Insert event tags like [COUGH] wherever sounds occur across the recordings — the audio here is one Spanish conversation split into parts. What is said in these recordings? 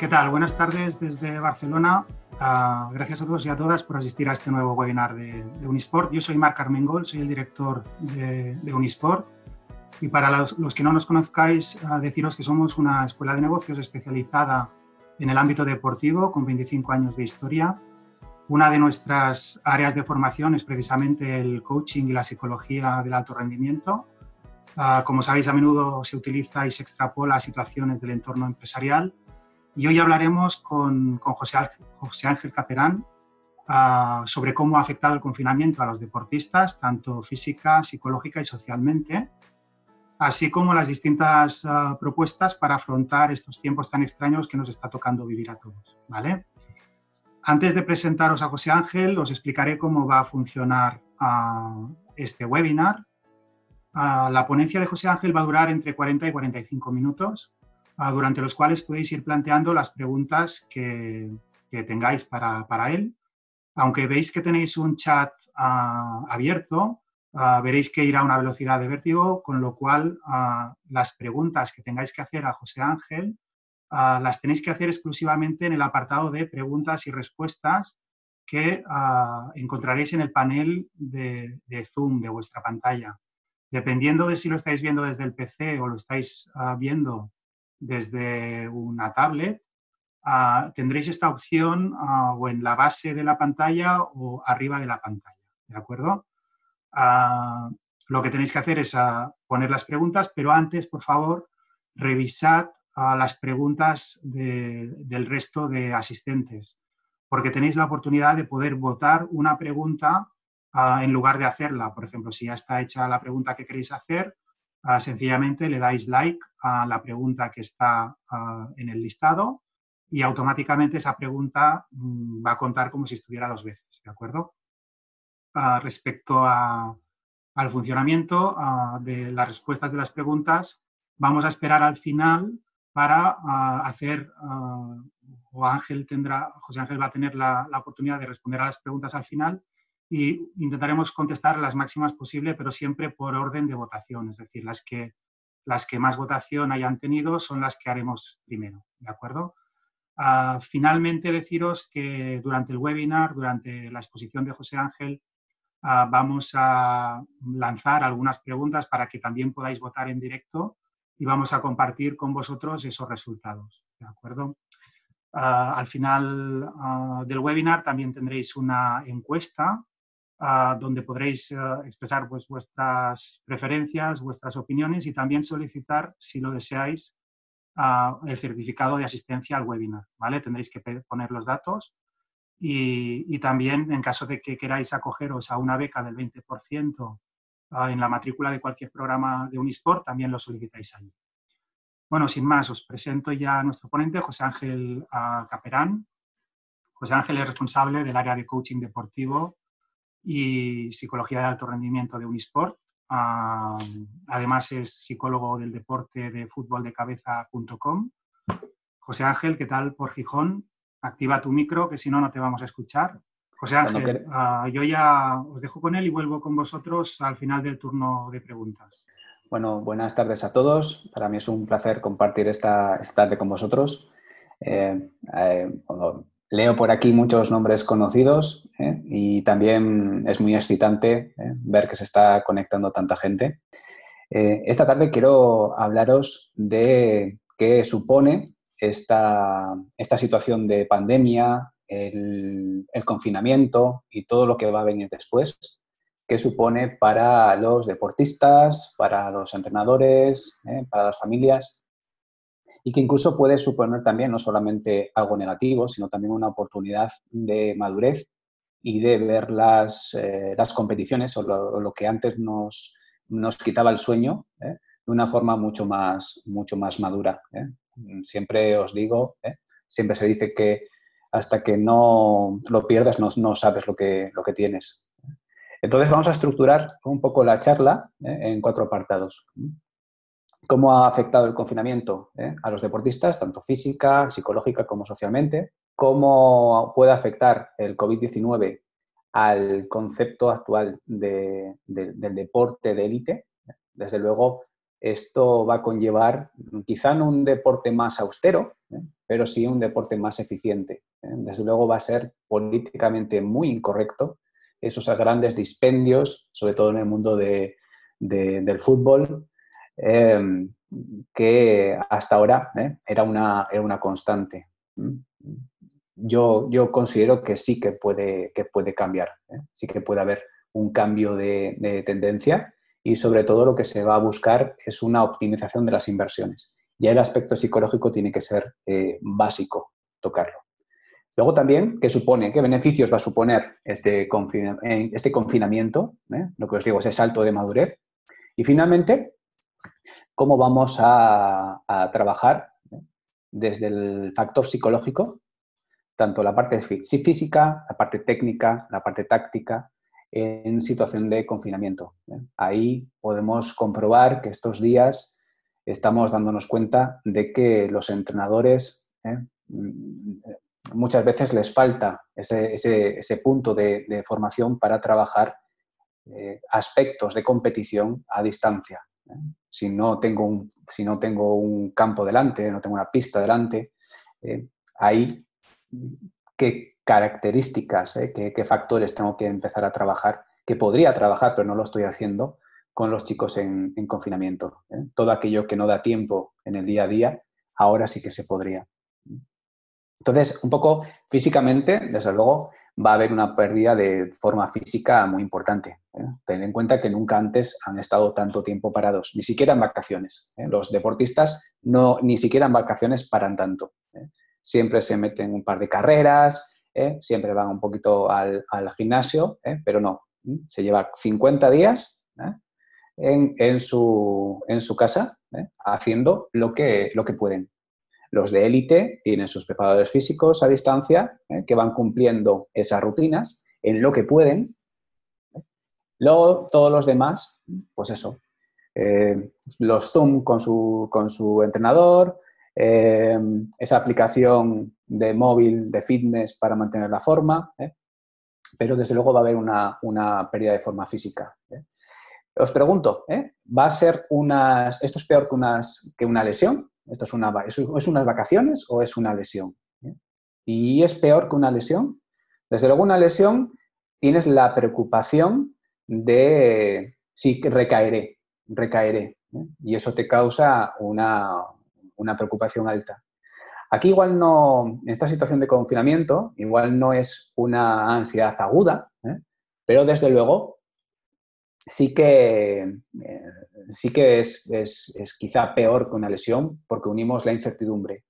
¿Qué tal? Buenas tardes desde Barcelona. Uh, gracias a todos y a todas por asistir a este nuevo webinar de, de Unisport. Yo soy Marc Armengol, soy el director de, de Unisport. Y para los, los, que no nos conozcáis, uh, deciros que somos una escuela de negocios especializada en el ámbito deportivo con 25 años de historia. Una de nuestras áreas de formación es precisamente el coaching y la psicología del alto rendimiento. Uh, como sabéis, a menudo se utiliza y se extrapola a situaciones del entorno empresarial y hoy hablaremos con, José, Ángel Caperán uh, sobre cómo ha afectado el confinamiento a los deportistas, tanto física, psicológica y socialmente, así como las distintas uh, propuestas para afrontar estos tiempos tan extraños que nos está tocando vivir a todos. ¿vale? Antes de presentaros a José Ángel, os explicaré cómo va a funcionar uh, este webinar. la ponencia de José Ángel va a durar entre 40 y 45 minutos durante los cuales podéis ir planteando las preguntas que, tengáis para, para, él. Aunque veis que tenéis un chat uh, abierto, uh, veréis que irá a una velocidad de vértigo, con lo cual las preguntas que tengáis que hacer a José Ángel las tenéis que hacer exclusivamente en el apartado de preguntas y respuestas que encontraréis en el panel de, Zoom de vuestra pantalla. Dependiendo de si lo estáis viendo desde el PC o lo estáis viendo desde una tablet, uh, tendréis esta opción uh, o en la base de la pantalla o arriba de la pantalla, ¿de acuerdo? Uh, lo que tenéis que hacer es poner las preguntas, pero antes, por favor, revisad las preguntas de, del resto de asistentes, porque tenéis la oportunidad de poder votar una pregunta en lugar de hacerla. Por ejemplo, si ya está hecha la pregunta que queréis hacer, Uh, sencillamente le dais like a la pregunta que está uh, en el listado y automáticamente esa pregunta um, va a contar como si estuviera dos veces, ¿de acuerdo? Uh, respecto al funcionamiento de las respuestas de las preguntas, vamos a esperar al final para hacer, o Ángel tendrá, José Ángel va a tener la oportunidad de responder a las preguntas al final y intentaremos contestar las máximas posible, pero siempre por orden de votación, es decir, las que, las que más votación hayan tenido son las que haremos primero, ¿de acuerdo? Uh, finalmente, deciros que durante el webinar, durante la exposición de José Ángel, uh, vamos a lanzar algunas preguntas para que también podáis votar en directo y vamos a compartir con vosotros esos resultados, ¿de acuerdo? Uh, al final del webinar también tendréis una encuesta donde podréis uh, expresar pues, vuestras preferencias, vuestras opiniones y también solicitar, si lo deseáis, el certificado de asistencia al webinar. ¿vale? Tendréis que poner los datos y, y, también, en caso de que queráis acogeros a una beca del 20% en la matrícula de cualquier programa de Unisport, también lo solicitáis allí. Bueno, sin más, os presento ya a nuestro ponente, José Ángel Caperán. José Ángel es responsable del área de coaching deportivo y Psicología de Alto Rendimiento de Unisport. Uh, además es psicólogo del deporte de fútbol de cabeza.com. José Ángel, ¿qué tal por Gijón? Activa tu micro, que si no, no te vamos a escuchar. José Ángel, uh, yo ya os dejo con él y vuelvo con vosotros al final del turno de preguntas. Bueno, buenas tardes a todos. Para mí es un placer compartir esta, esta tarde con vosotros. Eh, eh, Leo por aquí muchos nombres conocidos ¿eh? y también es muy excitante ¿eh? ver que se está conectando tanta gente. Eh, esta tarde quiero hablaros de qué supone esta, situación de pandemia, el, confinamiento y todo lo que va a venir después, qué supone para los deportistas, para los entrenadores, para las familias y que incluso puede suponer también no solamente algo negativo, sino también una oportunidad de madurez y de ver las, eh, las competiciones o lo, que antes nos, nos quitaba el sueño ¿eh? de una forma mucho más, mucho más madura. ¿eh? Siempre os digo, siempre se dice que hasta que no lo pierdas no, no sabes lo que, lo que tienes. Entonces vamos a estructurar un poco la charla en cuatro apartados cómo ha afectado el confinamiento eh, a los deportistas, tanto física, psicológica como socialmente, cómo puede afectar el COVID-19 al concepto actual de, de, del deporte de élite. Desde luego, esto va a conllevar quizá no un deporte más austero, ¿eh? pero sí un deporte más eficiente. ¿eh? Desde luego va a ser políticamente muy incorrecto esos grandes dispendios, sobre todo en el mundo del fútbol, em, que hasta ahora ¿eh? era, una, una constante. Yo, yo considero que sí que puede, que puede cambiar, sí que puede haber un cambio de tendencia y sobre todo lo que se va a buscar es una optimización de las inversiones. Ya el aspecto psicológico tiene que ser eh, básico tocarlo. Luego también, ¿qué supone? ¿Qué beneficios va a suponer este, este confinamiento? Eh? Lo que os digo, ese salto de madurez. Y finalmente, ¿cómo vamos a, trabajar eh? desde el factor psicológico, tanto la parte física, la parte técnica, la parte táctica, en situación de confinamiento. ¿eh? Ahí podemos comprobar que estos días estamos dándonos cuenta de que los entrenadores ¿eh? muchas veces les falta ese, punto de, formación para trabajar aspectos de competición a distancia. Si, no tengo un, si no tengo un campo delante, no tengo una pista delante, ahí que características, ¿eh? ¿Qué, factores tengo que empezar a trabajar, que podría trabajar, pero no lo estoy haciendo con los chicos en, confinamiento. ¿eh? Todo aquello que no da tiempo en el día a día, ahora sí que se podría. Entonces, un poco físicamente, desde luego, va a haber una pérdida de forma física muy importante. ¿eh? Ten en cuenta que nunca antes han estado tanto tiempo parados, ni siquiera en vacaciones. Los deportistas no, ni siquiera en vacaciones paran tanto. Siempre se meten un par de carreras, ¿eh? siempre van un poquito al, gimnasio, ¿eh? pero no, se lleva 50 días ¿eh? en, su, casa haciendo lo que, lo que pueden. Los de élite tienen sus preparadores físicos a distancia que van cumpliendo esas rutinas en lo que pueden. Luego, todos los demás, pues eso, los Zoom con su, con su entrenador, esa aplicación de móvil de fitness para mantener la forma, ¿eh? pero desde luego va a haber una, pérdida de forma física. ¿eh? Os pregunto, ¿eh? ¿va a ser unas, esto es peor que, unas, que una lesión? ¿Esto es, una, unas vacaciones o es una lesión? ¿Y es peor que una lesión? Desde luego una lesión tienes la preocupación de si recaeré, recaeré. Y eso te causa una, una preocupación alta. Aquí igual no, en esta situación de confinamiento, igual no es una ansiedad aguda, ¿eh? pero desde luego sí que, eh, sí que es, es, quizá peor que una lesión porque unimos la incertidumbre.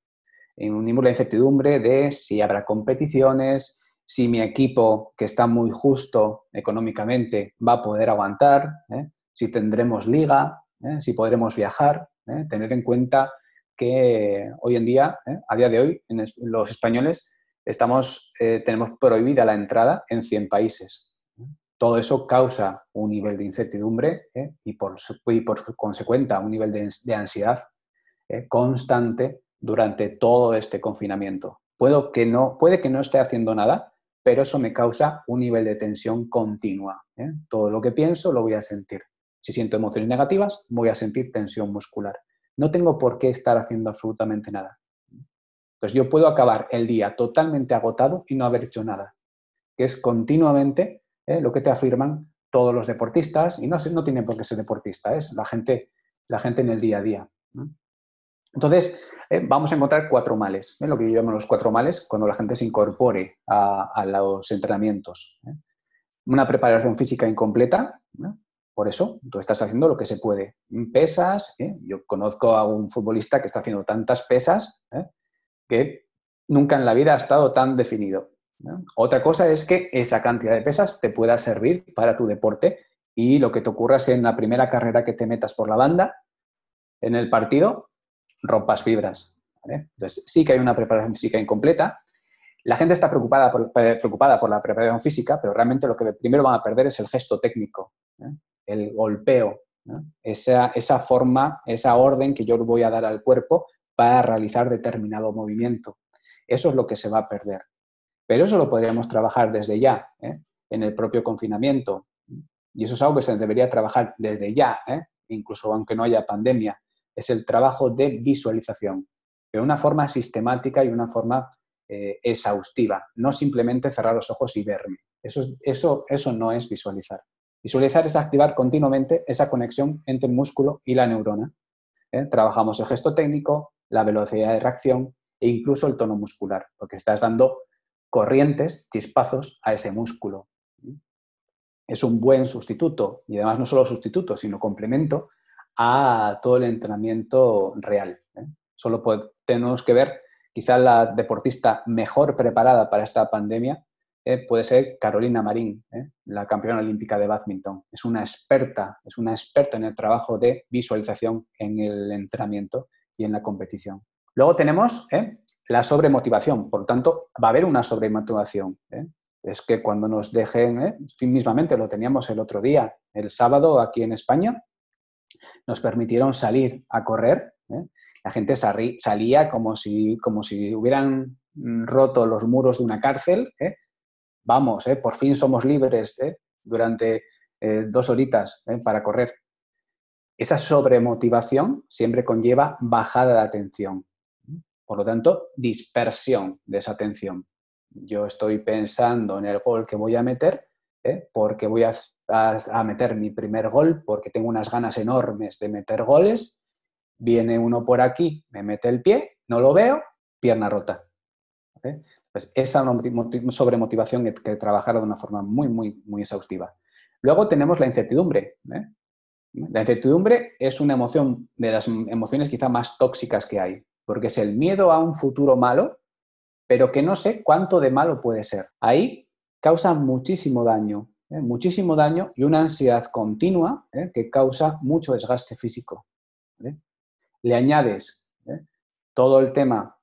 Unimos la incertidumbre de si habrá competiciones, si mi equipo, que está muy justo económicamente, va a poder aguantar, ¿eh? si tendremos liga, si podremos viajar, tener en cuenta que hoy en día, ¿eh? a día de hoy, los españoles estamos, eh, tenemos prohibida la entrada en 100 países. Todo eso causa un nivel de incertidumbre ¿eh? y, por, y por consecuencia un nivel de, ansiedad constante durante todo este confinamiento. Puedo que no, puede que no esté haciendo nada, pero eso me causa un nivel de tensión continua. Todo lo que pienso lo voy a sentir. Si siento emociones negativas, voy a sentir tensión muscular no tengo por qué estar haciendo absolutamente nada. Entonces yo puedo acabar el día totalmente agotado y no haber hecho nada, que es continuamente ¿eh? lo que te afirman todos los deportistas, y no, no tienen por qué ser deportista, es la gente, la gente en el día a día. Entonces, ¿eh? vamos a encontrar cuatro males, ¿eh? lo que yo llamo los cuatro males, cuando la gente se incorpore a, los entrenamientos. Una preparación física incompleta, por eso, tú estás haciendo lo que se puede. Pesas, ¿eh? yo conozco a un futbolista que está haciendo tantas pesas ¿eh? que nunca en la vida ha estado tan definido. Otra cosa es que esa cantidad de pesas te pueda servir para tu deporte y lo que te ocurra es en la primera carrera que te metas por la banda, en el partido, rompas fibras. Entonces, sí que hay una preparación física incompleta. La gente está preocupada por, preocupada por la preparación física, pero realmente lo que primero van a perder es el gesto técnico el golpeo, esa, forma, esa orden que yo voy a dar al cuerpo para realizar determinado movimiento. Eso es lo que se va a perder. Pero eso lo podríamos trabajar desde ya, ¿eh? en el propio confinamiento. Y eso es algo que se debería trabajar desde ya, ¿eh? incluso aunque no haya pandemia, es el trabajo de visualización, de una forma sistemática y una forma eh, exhaustiva, no simplemente cerrar los ojos y verme. Eso, eso, eso no es visualizar. Visualizar es activar continuamente esa conexión entre el músculo y la neurona. Trabajamos el gesto técnico, la velocidad de reacción e incluso el tono muscular, porque estás dando corrientes, chispazos a ese músculo. Es un buen sustituto y además no solo sustituto, sino complemento a todo el entrenamiento real. ¿eh? Solo tenemos que ver, quizá la deportista mejor preparada para esta pandemia eh, puede ser Carolina Marín, eh, la campeona olímpica de badminton. Es una experta, es una experta en el trabajo de visualización en el entrenamiento y en la competición. Luego tenemos eh, la sobremotivación, por tanto, va a haber una sobremotivación. Es que cuando nos dejen, mismamente lo teníamos el otro día, el sábado aquí en España, nos permitieron salir a correr. La gente salía como si, como si hubieran roto los muros de una cárcel, vamos, eh, por fin somos libres eh, durante eh, dos horitas para correr. Esa sobremotivación siempre conlleva bajada de atención. Por lo tanto, dispersión de esa atención. Yo estoy pensando en el gol que voy a meter, porque voy a, meter mi primer gol, porque tengo unas ganas enormes de meter goles. Viene uno por aquí, me mete el pie, no lo veo, pierna rota. Pues esa sobremotivación hay que trabajar de una forma muy, muy, muy exhaustiva. Luego tenemos la incertidumbre. ¿eh? La incertidumbre es una emoción de las emociones quizá más tóxicas que hay, porque es el miedo a un futuro malo, pero que no sé cuánto de malo puede ser. Ahí causa muchísimo daño, ¿eh? muchísimo daño y una ansiedad continua ¿eh? que causa mucho desgaste físico. Le añades todo el tema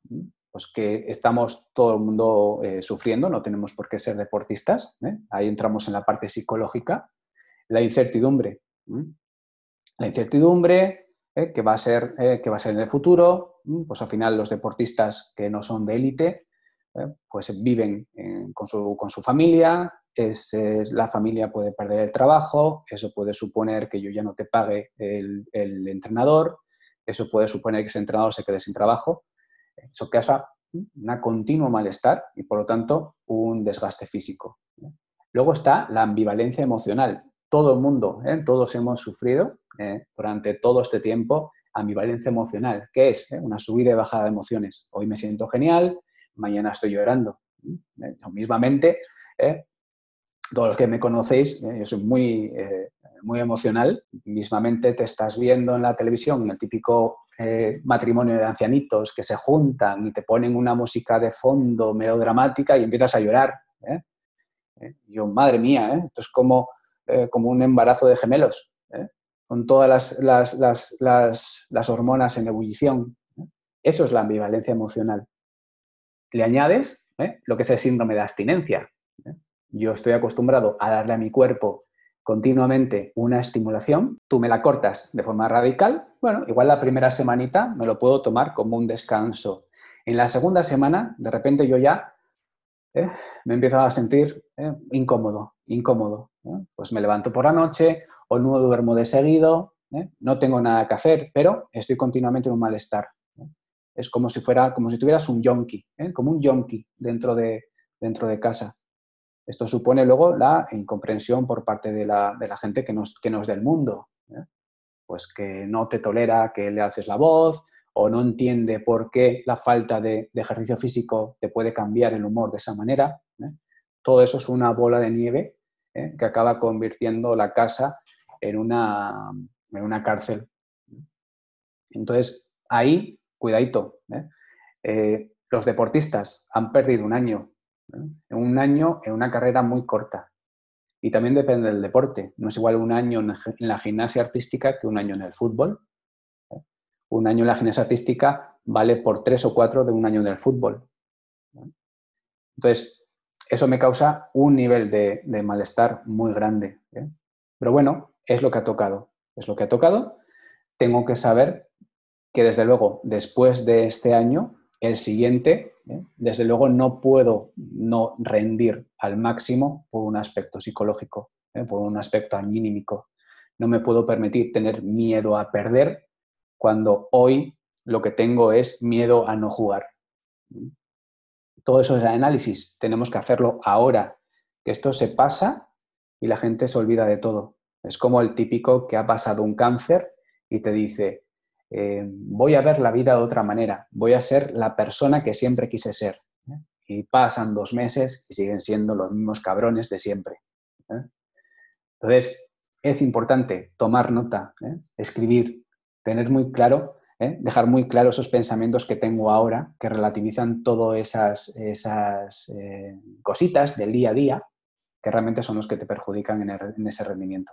pues que estamos todo el mundo eh, sufriendo, no tenemos por qué ser deportistas, ¿eh? ahí entramos en la parte psicológica, la incertidumbre, la incertidumbre ¿eh? que, va a ser, que va a ser en el futuro, pues al final los deportistas que no son de élite, pues viven con su, con, su, familia, es, la familia puede perder el trabajo, eso puede suponer que yo ya no te pague el, el entrenador, eso puede suponer que ese entrenador se quede sin trabajo, eso causa una continuo malestar y por lo tanto un desgaste físico. Luego está la ambivalencia emocional. Todo el mundo, ¿eh? todos hemos sufrido ¿eh? durante todo este tiempo ambivalencia emocional, que es ¿eh? una subida y bajada de emociones. Hoy me siento genial, mañana estoy llorando. Mismamente, todos los que me conocéis, yo soy muy, muy emocional, mismamente te estás viendo en la televisión el típico matrimonio de ancianitos que se juntan y te ponen una música de fondo melodramática y empiezas a llorar. Yo, madre mía, esto es como, como un embarazo de gemelos, con todas las, hormonas en ebullición. Eso es la ambivalencia emocional. Le añades lo que es el síndrome de abstinencia. Yo estoy acostumbrado a darle a mi cuerpo continuamente una estimulación, tú me la cortas de forma radical, bueno, igual la primera semanita me lo puedo tomar como un descanso. En la segunda semana, de repente yo ya eh, me empiezo a sentir eh, incómodo, incómodo. Pues me levanto por la noche o no duermo de seguido, ¿eh? no tengo nada que hacer, pero estoy continuamente en un malestar. Es como si fuera, como si tuvieras un yonki, como un yonki dentro de, dentro de casa. Esto supone luego la incomprensión por parte de la, gente que nos, que nos del mundo, ¿eh? pues que no te tolera que le haces la voz o no entiende por qué la falta de, ejercicio físico te puede cambiar el humor de esa manera. ¿eh? Todo eso es una bola de nieve ¿eh? que acaba convirtiendo la casa en una, en una cárcel. Entonces, ahí, cuidadito. los deportistas han perdido un año un año en una carrera muy corta. Y también depende del deporte. No es igual un año en la gimnasia artística que un año en el fútbol. Un año en la gimnasia vale por tres o cuatro de un año en el fútbol. Entonces, eso me causa un nivel de, malestar muy grande. ¿eh? Pero bueno, es lo que ha tocado. Es lo que ha tocado. Tengo que saber que desde luego, después de este año, el siguiente, ¿eh? desde luego no puedo no rendir al máximo por un aspecto psicológico, ¿eh? por un aspecto anímico. no me puedo permitir tener miedo a perder cuando hoy lo que tengo es miedo a no jugar. Todo eso es análisis, tenemos que hacerlo ahora, que esto se pasa y la gente se olvida de todo. Es como el típico que ha pasado un cáncer y te dice, eh, voy a ver la vida de otra manera, voy a ser la persona que siempre quise ser. Y pasan dos meses y siguen siendo los mismos cabrones de siempre. Entonces, es importante tomar nota, ¿eh? escribir, tener muy claro, ¿eh? dejar muy claro esos pensamientos que tengo ahora, que relativizan todas esas, esas cositas del día a día, que realmente son los que te perjudican en ese rendimiento.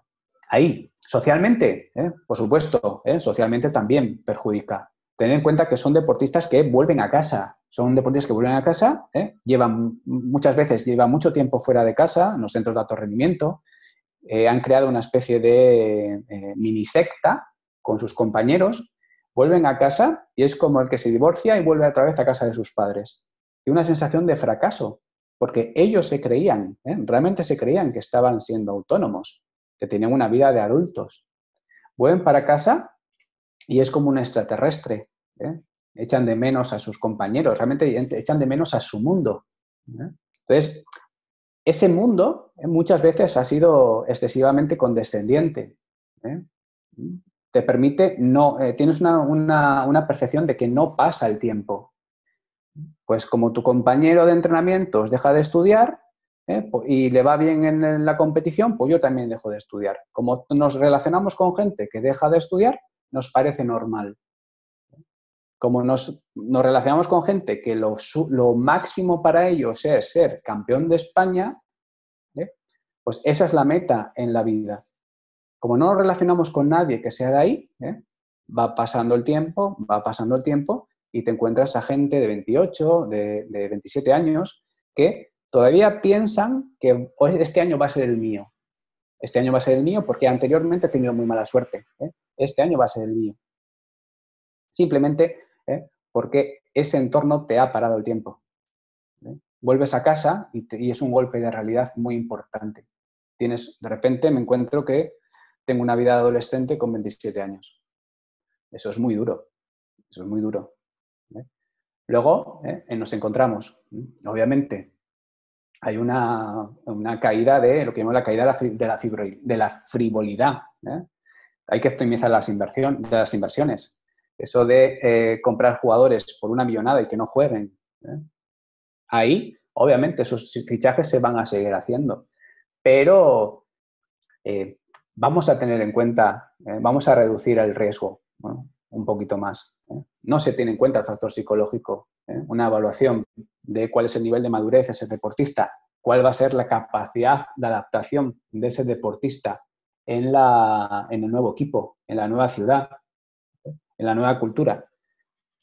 Ahí, socialmente, ¿eh? por supuesto, ¿eh? socialmente también perjudica. Tener en cuenta que son deportistas que vuelven a casa, son deportistas que vuelven a casa, ¿eh? llevan muchas veces, llevan mucho tiempo fuera de casa, en los centros de alto rendimiento, han creado una especie de mini secta con sus compañeros, vuelven a casa y es como el que se divorcia y vuelve otra vez a casa de sus padres. Y una sensación de fracaso, porque ellos se creían, realmente se creían que estaban siendo autónomos que tenían una vida de adultos. Vuelven para casa y es como un extraterrestre. ¿eh? Echan de menos a sus compañeros, realmente echan de menos a su mundo. ¿eh? Entonces, ese mundo ¿eh? muchas veces ha sido excesivamente condescendiente. Te permite, no, tienes una, una percepción de que no pasa el tiempo. Pues como tu compañero de entrenamientos deja de estudiar, ¿eh? y le va bien en la competición, pues yo también dejo de estudiar. Como nos relacionamos con gente que deja de estudiar, nos parece normal. Como nos, relacionamos con gente que lo, máximo para ellos es ser campeón de España, ¿eh? pues esa es la meta en la vida. Como no nos relacionamos con nadie que sea de ahí, ¿eh? va pasando el tiempo, va pasando el tiempo y te encuentras a gente de 28, de, de 27 años que todavía piensan que este año va a ser el mío. Este año va a ser el mío porque anteriormente he tenido muy mala suerte. ¿eh? Este año va a ser el mío. Simplemente ¿eh? porque ese entorno te ha parado el tiempo. Vuelves a casa y, es un golpe de realidad muy importante. Tienes, de repente me encuentro que tengo una vida adolescente con 27 años. Eso es muy duro. Eso es muy duro. Luego nos encontramos, obviamente, hay una, caída de lo que llamamos la caída de la, de la, frivolidad. ¿eh? Hay que optimizar las, de las inversiones. Eso de eh, comprar jugadores por una millonada y que no jueguen. ¿eh? Ahí, obviamente, esos fichajes se van a seguir haciendo. Pero vamos a tener en cuenta, vamos a reducir el riesgo un poquito más. No se tiene en cuenta el factor psicológico ¿eh? una evaluación de cuál es el nivel de madurez de ese deportista, cuál va a ser la capacidad de adaptación de ese deportista en, la, en el nuevo equipo, en la nueva ciudad, en la nueva cultura.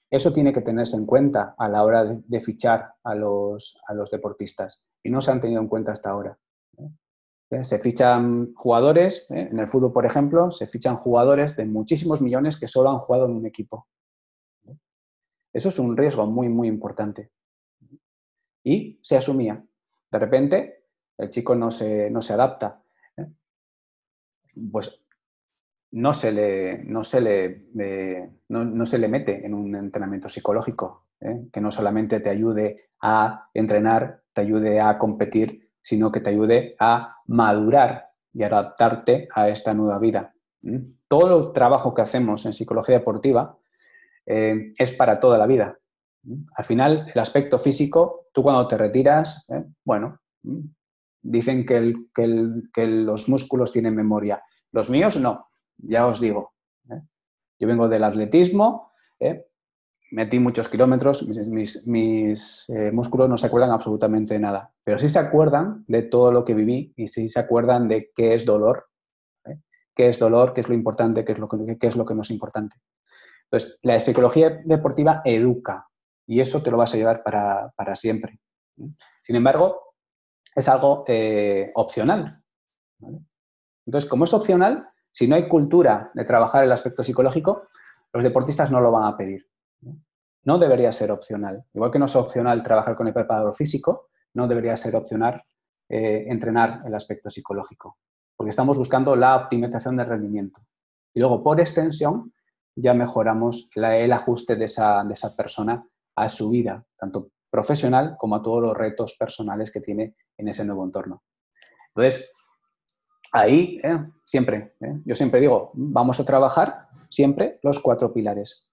Eso tiene que tenerse en cuenta a la hora de, fichar a los, a los, deportistas y no se han tenido en cuenta hasta ahora. ¿Eh? Se fichan jugadores, ¿eh? en el fútbol, por ejemplo, se fichan jugadores de muchísimos millones que solo han jugado en un equipo. Eso es un riesgo muy, muy importante. Y se asumía. De repente, el chico no se, no se adapta. ¿eh? Pues no se le, no se le, no, se le mete en un entrenamiento psicológico, que no solamente te ayude a entrenar, te ayude a competir, sino que te ayude a madurar y adaptarte a esta nueva vida. Todo el trabajo que hacemos en psicología deportiva eh, es para toda la vida. Al final, el aspecto físico, tú cuando te retiras, eh, bueno, dicen que, los músculos tienen memoria. Los míos no, ya os digo. ¿eh? Yo vengo del atletismo, metí muchos kilómetros, mis, mis músculos no se acuerdan absolutamente de nada, pero sí se acuerdan de todo lo que viví y sí se acuerdan de qué es dolor, qué es dolor, qué es lo importante, qué es lo qué es lo que no es importante. Entonces, la psicología deportiva educa y eso te lo vas a llevar para, siempre. Sin embargo, es algo eh, opcional. Entonces, como es opcional, si no hay cultura de trabajar el aspecto psicológico, los deportistas no lo van a pedir. No debería ser opcional. Igual que no es opcional trabajar con el preparador físico, no debería ser opcional eh, entrenar el aspecto psicológico. porque estamos buscando la optimización del rendimiento. Y luego, por extensión, ya mejoramos el ajuste de esa, persona a su vida, tanto profesional como a todos los retos personales que tiene en ese nuevo entorno. Entonces, ahí ¿eh? siempre, ¿eh? yo siempre digo, vamos a trabajar siempre los cuatro pilares.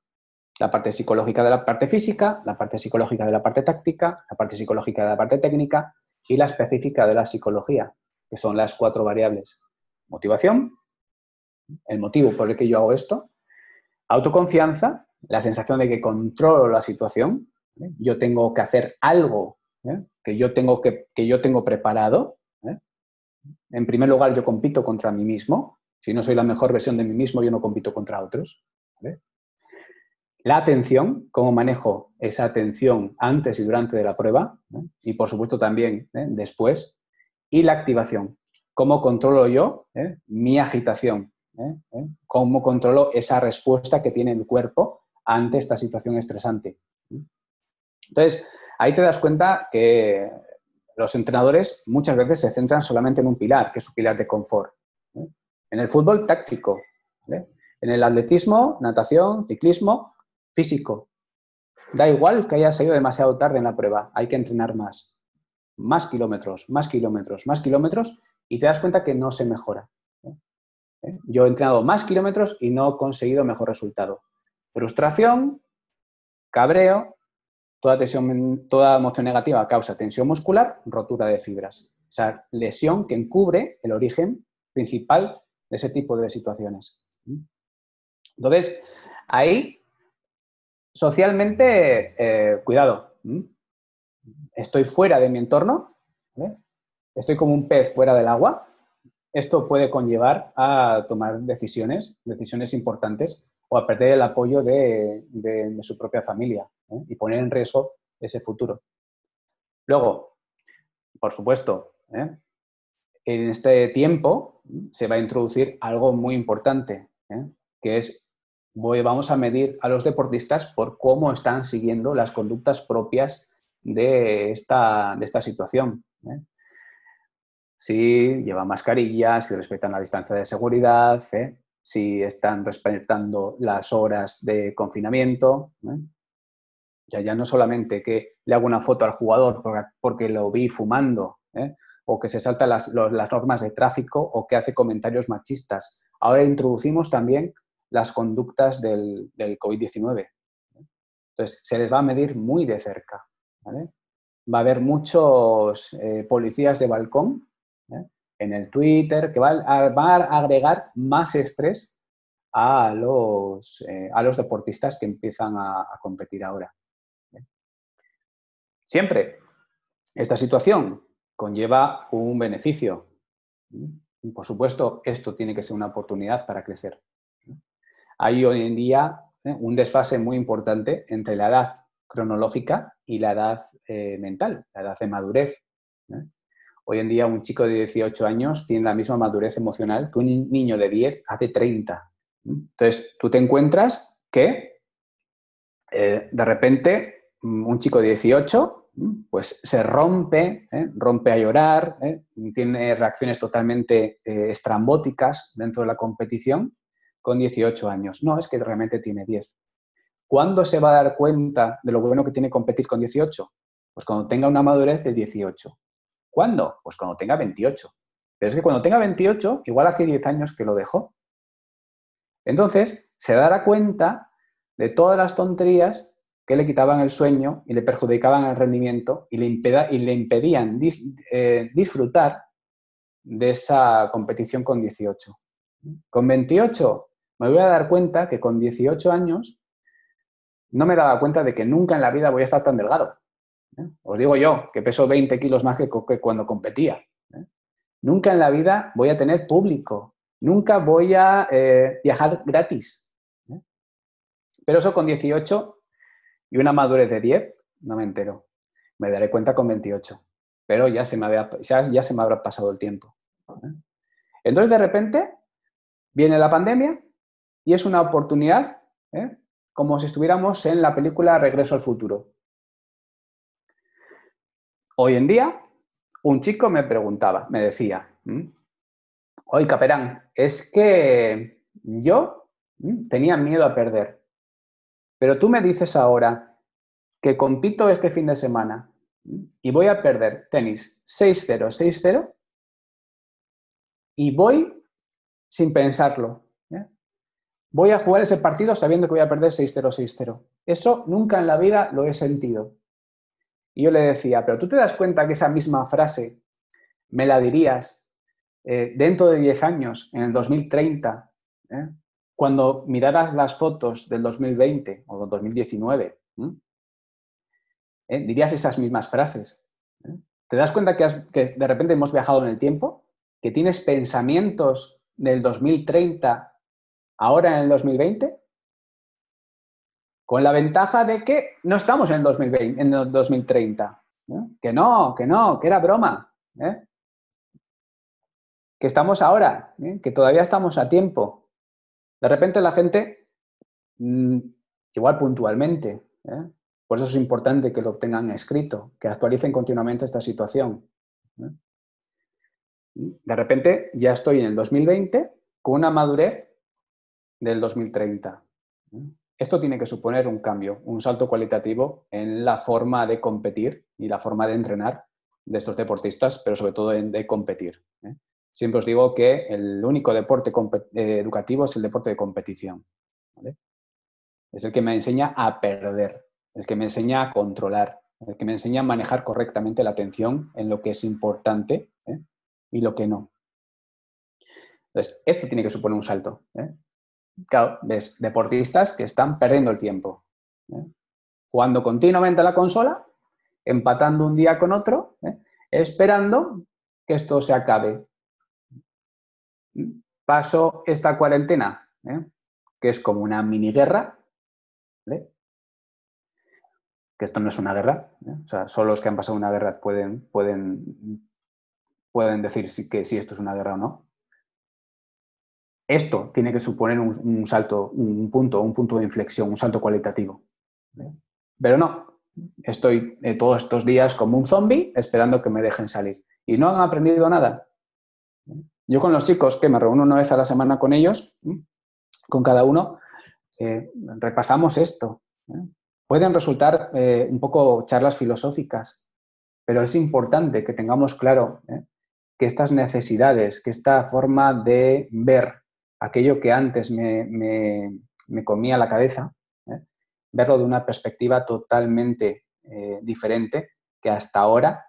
La parte psicológica de la parte física, la parte psicológica de la parte táctica, la parte psicológica de la parte técnica y la específica de la psicología, que son las cuatro variables. Motivación, el motivo por el que yo hago esto, autoconfianza, la sensación de que controlo la situación, yo tengo que hacer algo ¿eh? que, yo tengo que, yo tengo preparado. ¿eh? En primer lugar, yo compito contra mí mismo. Si no soy la mejor versión de mí mismo, yo no compito contra otros. La atención, cómo manejo esa atención antes y durante de la prueba, y por supuesto también ¿eh? después. Y la activación, cómo controlo yo mi agitación, cómo controlo esa respuesta que tiene el cuerpo ante esta situación estresante. Entonces, ahí te das cuenta que los entrenadores muchas veces se centran solamente en un pilar, que es su pilar de confort. En el fútbol, táctico. En el atletismo, natación, ciclismo, físico. Da igual que haya salido demasiado tarde en la prueba, hay que entrenar más. Más kilómetros, más kilómetros, más kilómetros y te das cuenta que no se mejora. Yo he entrenado más kilómetros y no he conseguido mejor resultado. Frustración, cabreo, Toda, tensión, toda emoción negativa causa tensión muscular, rotura de fibras. Esa lesión que encubre el origen principal de ese tipo de situaciones. Entonces, ahí, socialmente, eh, cuidado. Estoy fuera de mi entorno, estoy como un pez fuera del agua. Esto puede conllevar a tomar decisiones, decisiones importantes o a perder el apoyo de, su propia familia ¿eh? y poner en riesgo ese futuro. Luego, por supuesto, ¿eh? en este tiempo se va a introducir algo muy importante, que es, voy, vamos a medir a los deportistas por cómo están siguiendo las conductas propias de esta, de esta situación. Si llevan mascarillas, si respetan la distancia de seguridad, si están respetando las horas de confinamiento. Ya, ya no solamente que le hago una foto al jugador porque lo vi fumando, ¿eh? o que se saltan las, normas de tráfico o que hace comentarios machistas. Ahora introducimos también las conductas del, COVID-19. Entonces, se les va a medir muy de cerca. Va a haber muchos eh, policías de balcón ¿eh? en el Twitter, que van a, agregar más estrés a los, eh, a los deportistas que empiezan a, competir ahora. Siempre esta situación conlleva un beneficio. por supuesto, esto tiene que ser una oportunidad para crecer. Hay hoy en día ¿eh? un desfase muy importante entre la edad cronológica y la edad eh, mental, la edad de madurez. Hoy en día un chico de 18 años tiene la misma madurez emocional que un niño de 10 hace 30. Entonces, tú te encuentras que eh, de repente mm, un chico de 18 mm, pues se rompe, rompe a llorar, tiene reacciones totalmente estrambóticas dentro de la competición con 18 años. No, es que realmente tiene 10. ¿Cuándo se va a dar cuenta de lo bueno que tiene competir con 18? Pues cuando tenga una madurez de 18. ¿Cuándo? Pues cuando tenga 28. Pero es que cuando tenga 28, igual hace 10 años que lo dejó. Entonces, se dará cuenta de todas las tonterías que le quitaban el sueño y le perjudicaban el rendimiento y le, impedían eh, disfrutar de esa competición con 18. Con 28 me voy a dar cuenta que con 18 años no me daba cuenta de que nunca en la vida voy a estar tan delgado. ¿eh? Os digo yo, que peso 20 kilos más que, cuando competía. ¿eh? Nunca en la vida voy a tener público. Nunca voy a eh, viajar gratis. Pero eso con 18 y una madurez de 10, no me entero. Me daré cuenta con 28. Pero ya se me, ya, se me habrá pasado el tiempo. Entonces, de repente, viene la pandemia y es una oportunidad, como si estuviéramos en la película Regreso al futuro. Hoy en día, un chico me preguntaba, me decía, Hoy, Caperán, es que yo tenía miedo a perder, pero tú me dices ahora que compito este fin de semana y voy a perder tenis 6-0, 6-0 y voy sin pensarlo. ¿Eh? Voy a jugar ese partido sabiendo que voy a perder 6-0, 6-0. Eso nunca en la vida lo he sentido. Y yo le decía, pero tú te das cuenta que esa misma frase me la dirías eh, dentro de 10 años, en el 2030, ¿eh? cuando miraras las fotos del 2020 o 2019, dirías esas mismas frases. ¿Te das cuenta que, que de repente hemos viajado en el tiempo? ¿Que tienes pensamientos del 2030 ahora en el 2020? Con la ventaja de que no estamos en el, 2020, en el 2030. Que no, que no, que era broma. ¿eh? Que estamos ahora, ¿eh? que todavía estamos a tiempo. De repente la gente, mm, igual puntualmente, ¿eh? por eso es importante que lo obtengan escrito, que actualicen continuamente esta situación. De repente ya estoy en el 2020 con una madurez del 2030. Esto tiene que suponer un cambio, un salto cualitativo en la forma de competir y la forma de entrenar de estos deportistas, pero sobre todo de competir. ¿eh? Siempre os digo que el único deporte eh, educativo es el deporte de competición. Es el que me enseña a perder, el que me enseña a controlar, el que me enseña a manejar correctamente la atención en lo que es importante ¿eh? y lo que no. Entonces, esto tiene que suponer un salto. ¿eh? Claro, ves deportistas que están perdiendo el tiempo, ¿eh? jugando continuamente a la consola, empatando un día con otro, ¿eh? esperando que esto se acabe. Paso esta cuarentena, que es como una mini guerra, que esto no es una guerra, o sea, solo los que han pasado una guerra pueden, pueden pueden decir que si esto es una guerra o no. Esto tiene que suponer un, salto, un punto, un punto de inflexión, un salto cualitativo. Pero no, estoy eh, todos estos días como un zombie esperando que me dejen salir. Y no han aprendido nada. Yo con los chicos, que me reúno una vez a la semana con ellos, con cada uno, eh, repasamos esto. Pueden resultar eh, un poco charlas filosóficas, pero es importante que tengamos claro que estas necesidades, que esta forma de ver aquello que antes me, comía la cabeza, ¿eh? verlo de una perspectiva totalmente eh, diferente que hasta ahora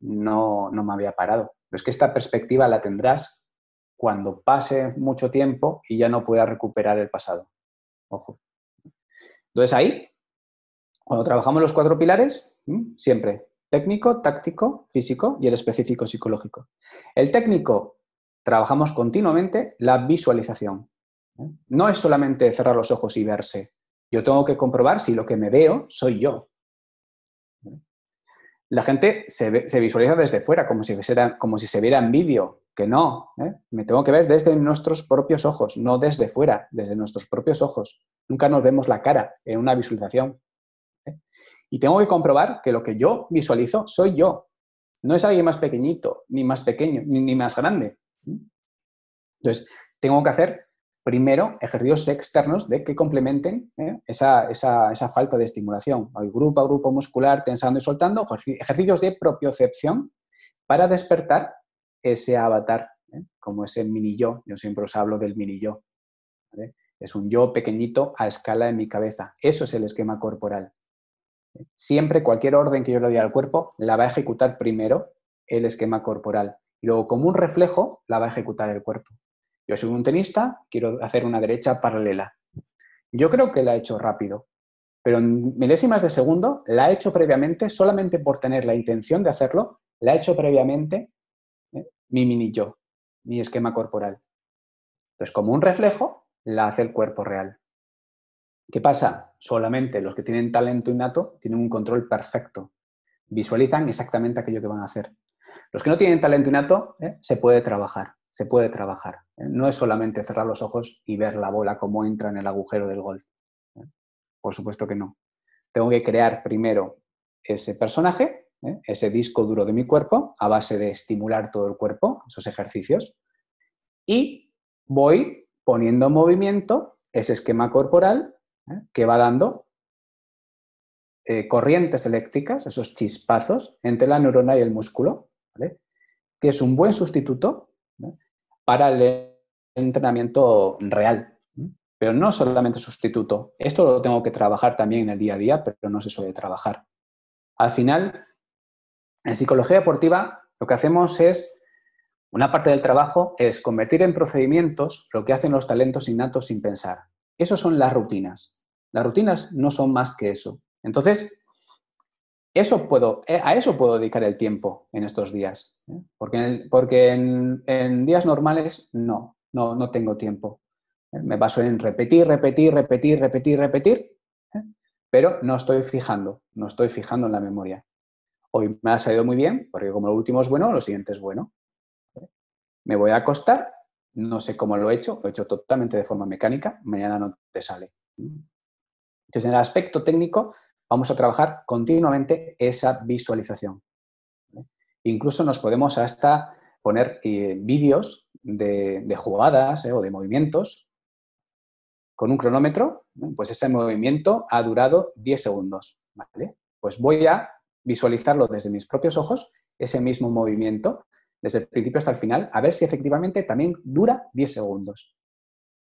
no, me había parado. Pero es que esta perspectiva la tendrás cuando pase mucho tiempo y ya no puedas recuperar el pasado. Ojo. Entonces ahí, cuando trabajamos los cuatro pilares, siempre técnico, táctico, físico y el específico psicológico. El técnico, trabajamos continuamente la visualización. ¿eh? No es solamente cerrar los ojos y verse. Yo tengo que comprobar si lo que me veo soy yo. La gente se, visualiza desde fuera, como si, como si se viera en vídeo, que no. ¿eh? Me tengo que ver desde nuestros propios ojos, no desde fuera, desde nuestros propios ojos. Nunca nos vemos la cara en una visualización. Y tengo que comprobar que lo que yo visualizo soy yo. No es alguien más pequeñito, ni más pequeño, ni, más grande. Entonces, tengo que hacer primero ejercicios externos de que complementen ¿eh? esa, falta de estimulación. Hay grupo a grupo muscular, tensando y soltando, ejercicios de propiocepción para despertar ese avatar, ¿eh? como ese mini yo. Yo siempre os hablo del mini yo. Es un yo pequeñito a escala de mi cabeza. Eso es el esquema corporal. Siempre cualquier orden que yo le doy al cuerpo la va a ejecutar primero el esquema corporal y luego como un reflejo la va a ejecutar el cuerpo. Yo soy un tenista, quiero hacer una derecha paralela. Yo creo que la he hecho rápido, pero en milésimas de segundo la he hecho previamente solamente por tener la intención de hacerlo, la he hecho previamente ¿eh? mi mini yo, mi esquema corporal. Entonces, como un reflejo, la hace el cuerpo real. ¿Qué pasa? Solamente los que tienen talento innato tienen un control perfecto. Visualizan exactamente aquello que van a hacer. Los que no tienen talento innato, ¿eh? se puede trabajar, se puede trabajar. ¿eh? No es solamente cerrar los ojos y ver la bola como entra en el agujero del golf. ¿eh? Por supuesto que no. Tengo que crear primero ese personaje, ese disco duro de mi cuerpo, a base de estimular todo el cuerpo, esos ejercicios. y voy poniendo en movimiento ese esquema corporal que va dando corrientes eléctricas, esos chispazos entre la neurona y el músculo, que es un buen sustituto para el entrenamiento real. Pero no solamente sustituto. Esto lo tengo que trabajar también en el día a día, pero no se suele trabajar. Al final, en psicología deportiva, lo que hacemos es, una parte del trabajo es convertir en procedimientos lo que hacen los talentos innatos sin pensar. Eso son las rutinas. Las rutinas no son más que eso. Entonces, eso puedo, eh, a eso puedo dedicar el tiempo en estos días. ¿eh? Porque, en, porque en, días normales no, no, no tengo tiempo. ¿eh? Me baso en repetir, repetir, repetir, repetir, repetir, pero no estoy fijando, no estoy fijando en la memoria. Hoy me ha salido muy bien, porque como lo último es bueno, lo siguiente es bueno. Me voy a acostar, no sé cómo lo he hecho, lo he hecho totalmente de forma mecánica, mañana no te sale. Entonces, en el aspecto técnico, vamos a trabajar continuamente esa visualización. Incluso nos podemos hasta poner eh, vídeos de, jugadas eh, o de movimientos con un cronómetro, pues ese movimiento ha durado 10 segundos. Pues voy a visualizarlo desde mis propios ojos, ese mismo movimiento, desde el principio hasta el final, a ver si efectivamente también dura 10 segundos.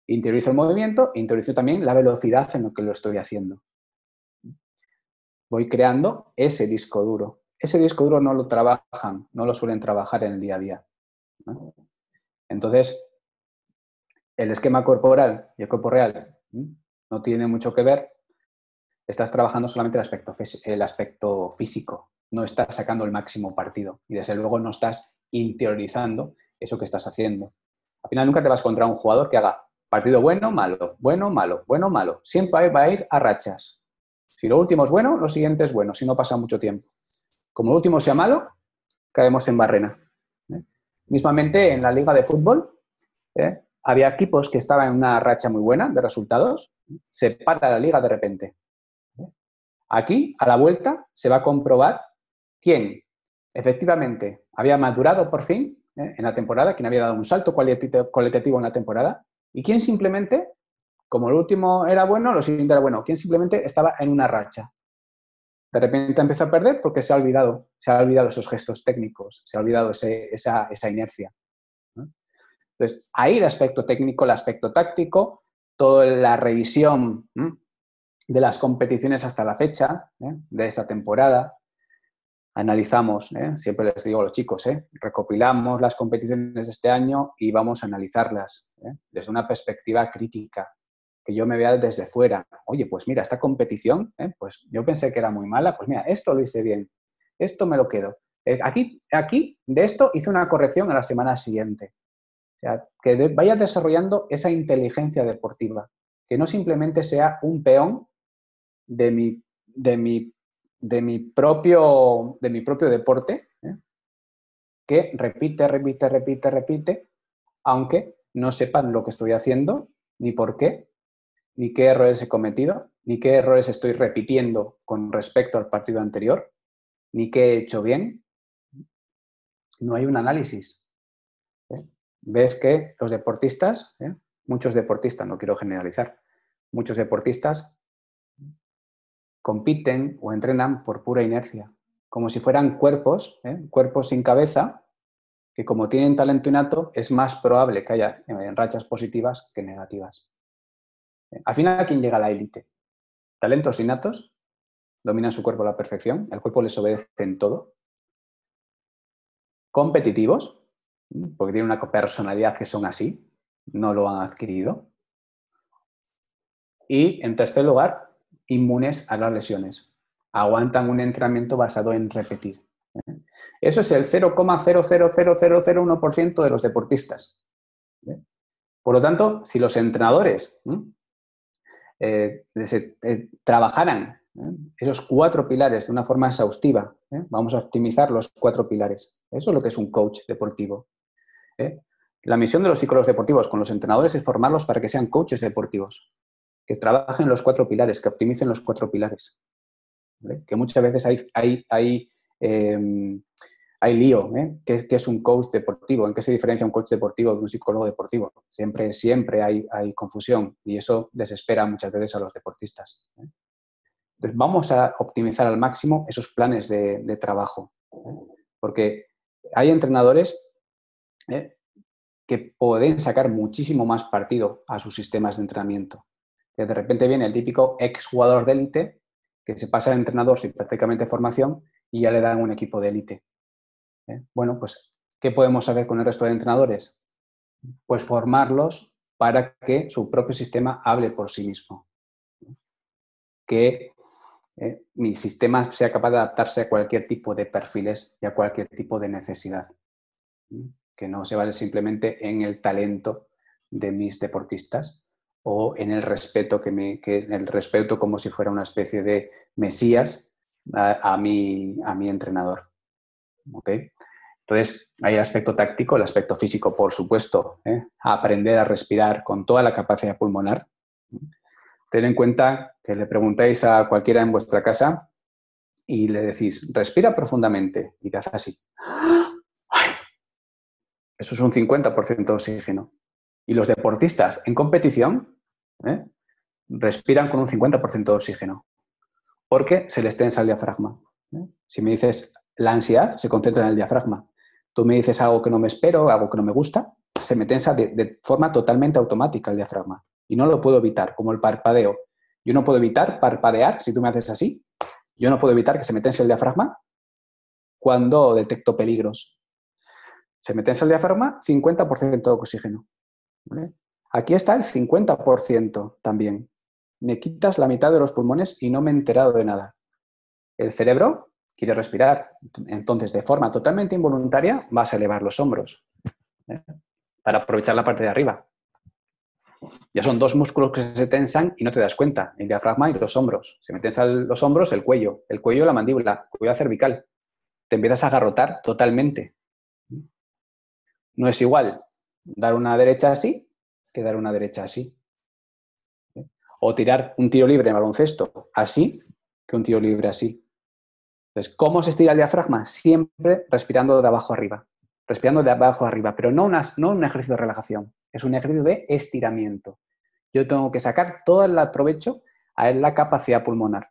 Interiorizo el movimiento interiorizo también la velocidad en lo que lo estoy haciendo voy creando ese disco duro. Ese disco duro no lo trabajan, no lo suelen trabajar en el día a día. Entonces, el esquema corporal y el cuerpo real no tiene mucho que ver. Estás trabajando solamente el aspecto, el aspecto físico, no estás sacando el máximo partido y desde luego no estás interiorizando eso que estás haciendo. Al final nunca te vas a encontrar un jugador que haga partido bueno, malo, bueno, malo, bueno, malo. Siempre va a ir a rachas. Si lo último es bueno, lo siguiente es bueno, si no pasa mucho tiempo. Como lo último sea malo, caemos en barrena. ¿eh? Mismamente en la liga de fútbol, ¿eh? había equipos que estaban en una racha muy buena de resultados, se para la liga de repente. ¿eh? Aquí, a la vuelta, se va a comprobar quién efectivamente había madurado por fin en la temporada, quién había dado un salto cualitativo en la temporada y quién simplemente como el último era bueno, lo siguiente era bueno. ¿Quién simplemente estaba en una racha? De repente empezó a perder porque se ha olvidado, se ha olvidado esos gestos técnicos, se ha olvidado esa, inercia. Entonces, ahí el aspecto técnico, el aspecto táctico, toda la revisión de las competiciones hasta la fecha ¿eh? de esta temporada, analizamos, ¿eh? siempre les digo a los chicos, ¿eh? recopilamos las competiciones de este año y vamos a analizarlas desde una perspectiva crítica, que yo me vea desde fuera. Oye, pues mira, esta competición, ¿eh? pues yo pensé que era muy mala, pues mira, esto lo hice bien, esto me lo quedo. Eh, aquí, aquí, de esto hice una corrección a la semana siguiente. O sea, que vaya desarrollando esa inteligencia deportiva, que no simplemente sea un peón de mi, de mi, de mi, propio, de mi propio deporte, ¿eh? que repite, repite, repite, repite, aunque no sepan lo que estoy haciendo ni por qué, ni qué errores he cometido, ni qué errores estoy repitiendo con respecto al partido anterior, ni qué he hecho bien. No hay un análisis. ¿eh? Ves que los deportistas, ¿eh? muchos deportistas, no quiero generalizar, muchos deportistas compiten o entrenan por pura inercia, como si fueran cuerpos, ¿eh? cuerpos sin cabeza, que como tienen talento innato, es más probable que haya rachas positivas que negativas. Al final, ¿quién llega a la élite? Talentos innatos, dominan su cuerpo a la perfección, el cuerpo les obedece en todo. Competitivos, porque tienen una personalidad que son así, no lo han adquirido. Y en tercer lugar, inmunes a las lesiones. Aguantan un entrenamiento basado en repetir. Eso es el 0,00001% de los deportistas. Por lo tanto, si los entrenadores eh, eh, trabajaran ¿eh? esos cuatro pilares de una forma exhaustiva. Vamos a optimizar los cuatro pilares. Eso es lo que es un coach deportivo. La misión de los psicólogos deportivos con los entrenadores es formarlos para que sean coaches deportivos, que trabajen los cuatro pilares, que optimicen los cuatro pilares. Que muchas veces hay, hay, hay, em, hay lío. ¿eh? ¿Qué, es un coach deportivo? ¿En qué se diferencia un coach deportivo de un psicólogo deportivo? Siempre, siempre hay, confusión y eso desespera muchas veces a los deportistas. ¿eh? Entonces, vamos a optimizar al máximo esos planes de, trabajo, ¿eh? porque hay entrenadores que pueden sacar muchísimo más partido a sus sistemas de entrenamiento. Que de repente viene el típico ex jugador de élite que se pasa de entrenador sin prácticamente formación y ya le dan un equipo de élite. ¿Eh? Bueno, pues, ¿qué podemos hacer con el resto de entrenadores? Pues formarlos para que su propio sistema hable por sí mismo. Que ¿eh? mi sistema sea capaz de adaptarse a cualquier tipo de perfiles y a cualquier tipo de necesidad. Que no se vale simplemente en el talento de mis deportistas o en el respeto, que me, el respeto como si fuera una especie de mesías a, mi, a mi entrenador. Entonces, hay el aspecto táctico, el aspecto físico, por supuesto, ¿eh? aprender a respirar con toda la capacidad pulmonar. Ten en cuenta que le preguntáis a cualquiera en vuestra casa y le decís, respira profundamente, y te hace así. Eso es un 50% de oxígeno. Y los deportistas en competición ¿eh? respiran con un 50% de oxígeno, porque se les tensa el diafragma. ¿eh? Si me dices, la ansiedad se concentra en el diafragma. Tú me dices algo que no me espero, algo que no me gusta, se me tensa de, forma totalmente automática el diafragma. Y no lo puedo evitar, como el parpadeo. Yo no puedo evitar parpadear si tú me haces así. Yo no puedo evitar que se me tense el diafragma cuando detecto peligros. Se me tensa el diafragma, 50% de oxígeno. Aquí está el 50% también. Me quitas la mitad de los pulmones y no me he enterado de nada. El cerebro quiere respirar. Entonces, de forma totalmente involuntaria, vas a elevar los hombros ¿eh? para aprovechar la parte de arriba. Ya son dos músculos que se tensan y no te das cuenta, el diafragma y los hombros. Se me tensan los hombros, el cuello, el cuello, la mandíbula, el cuello cervical. Te empiezas a agarrotar totalmente. No es igual dar una derecha así que dar una derecha así. ¿eh? O tirar un tiro libre en baloncesto así que un tiro libre así. Entonces, ¿cómo se estira el diafragma? Siempre respirando de abajo arriba. Respirando de abajo arriba, pero no, no un ejercicio de relajación, es un ejercicio de estiramiento. Yo tengo que sacar todo el provecho a la capacidad pulmonar.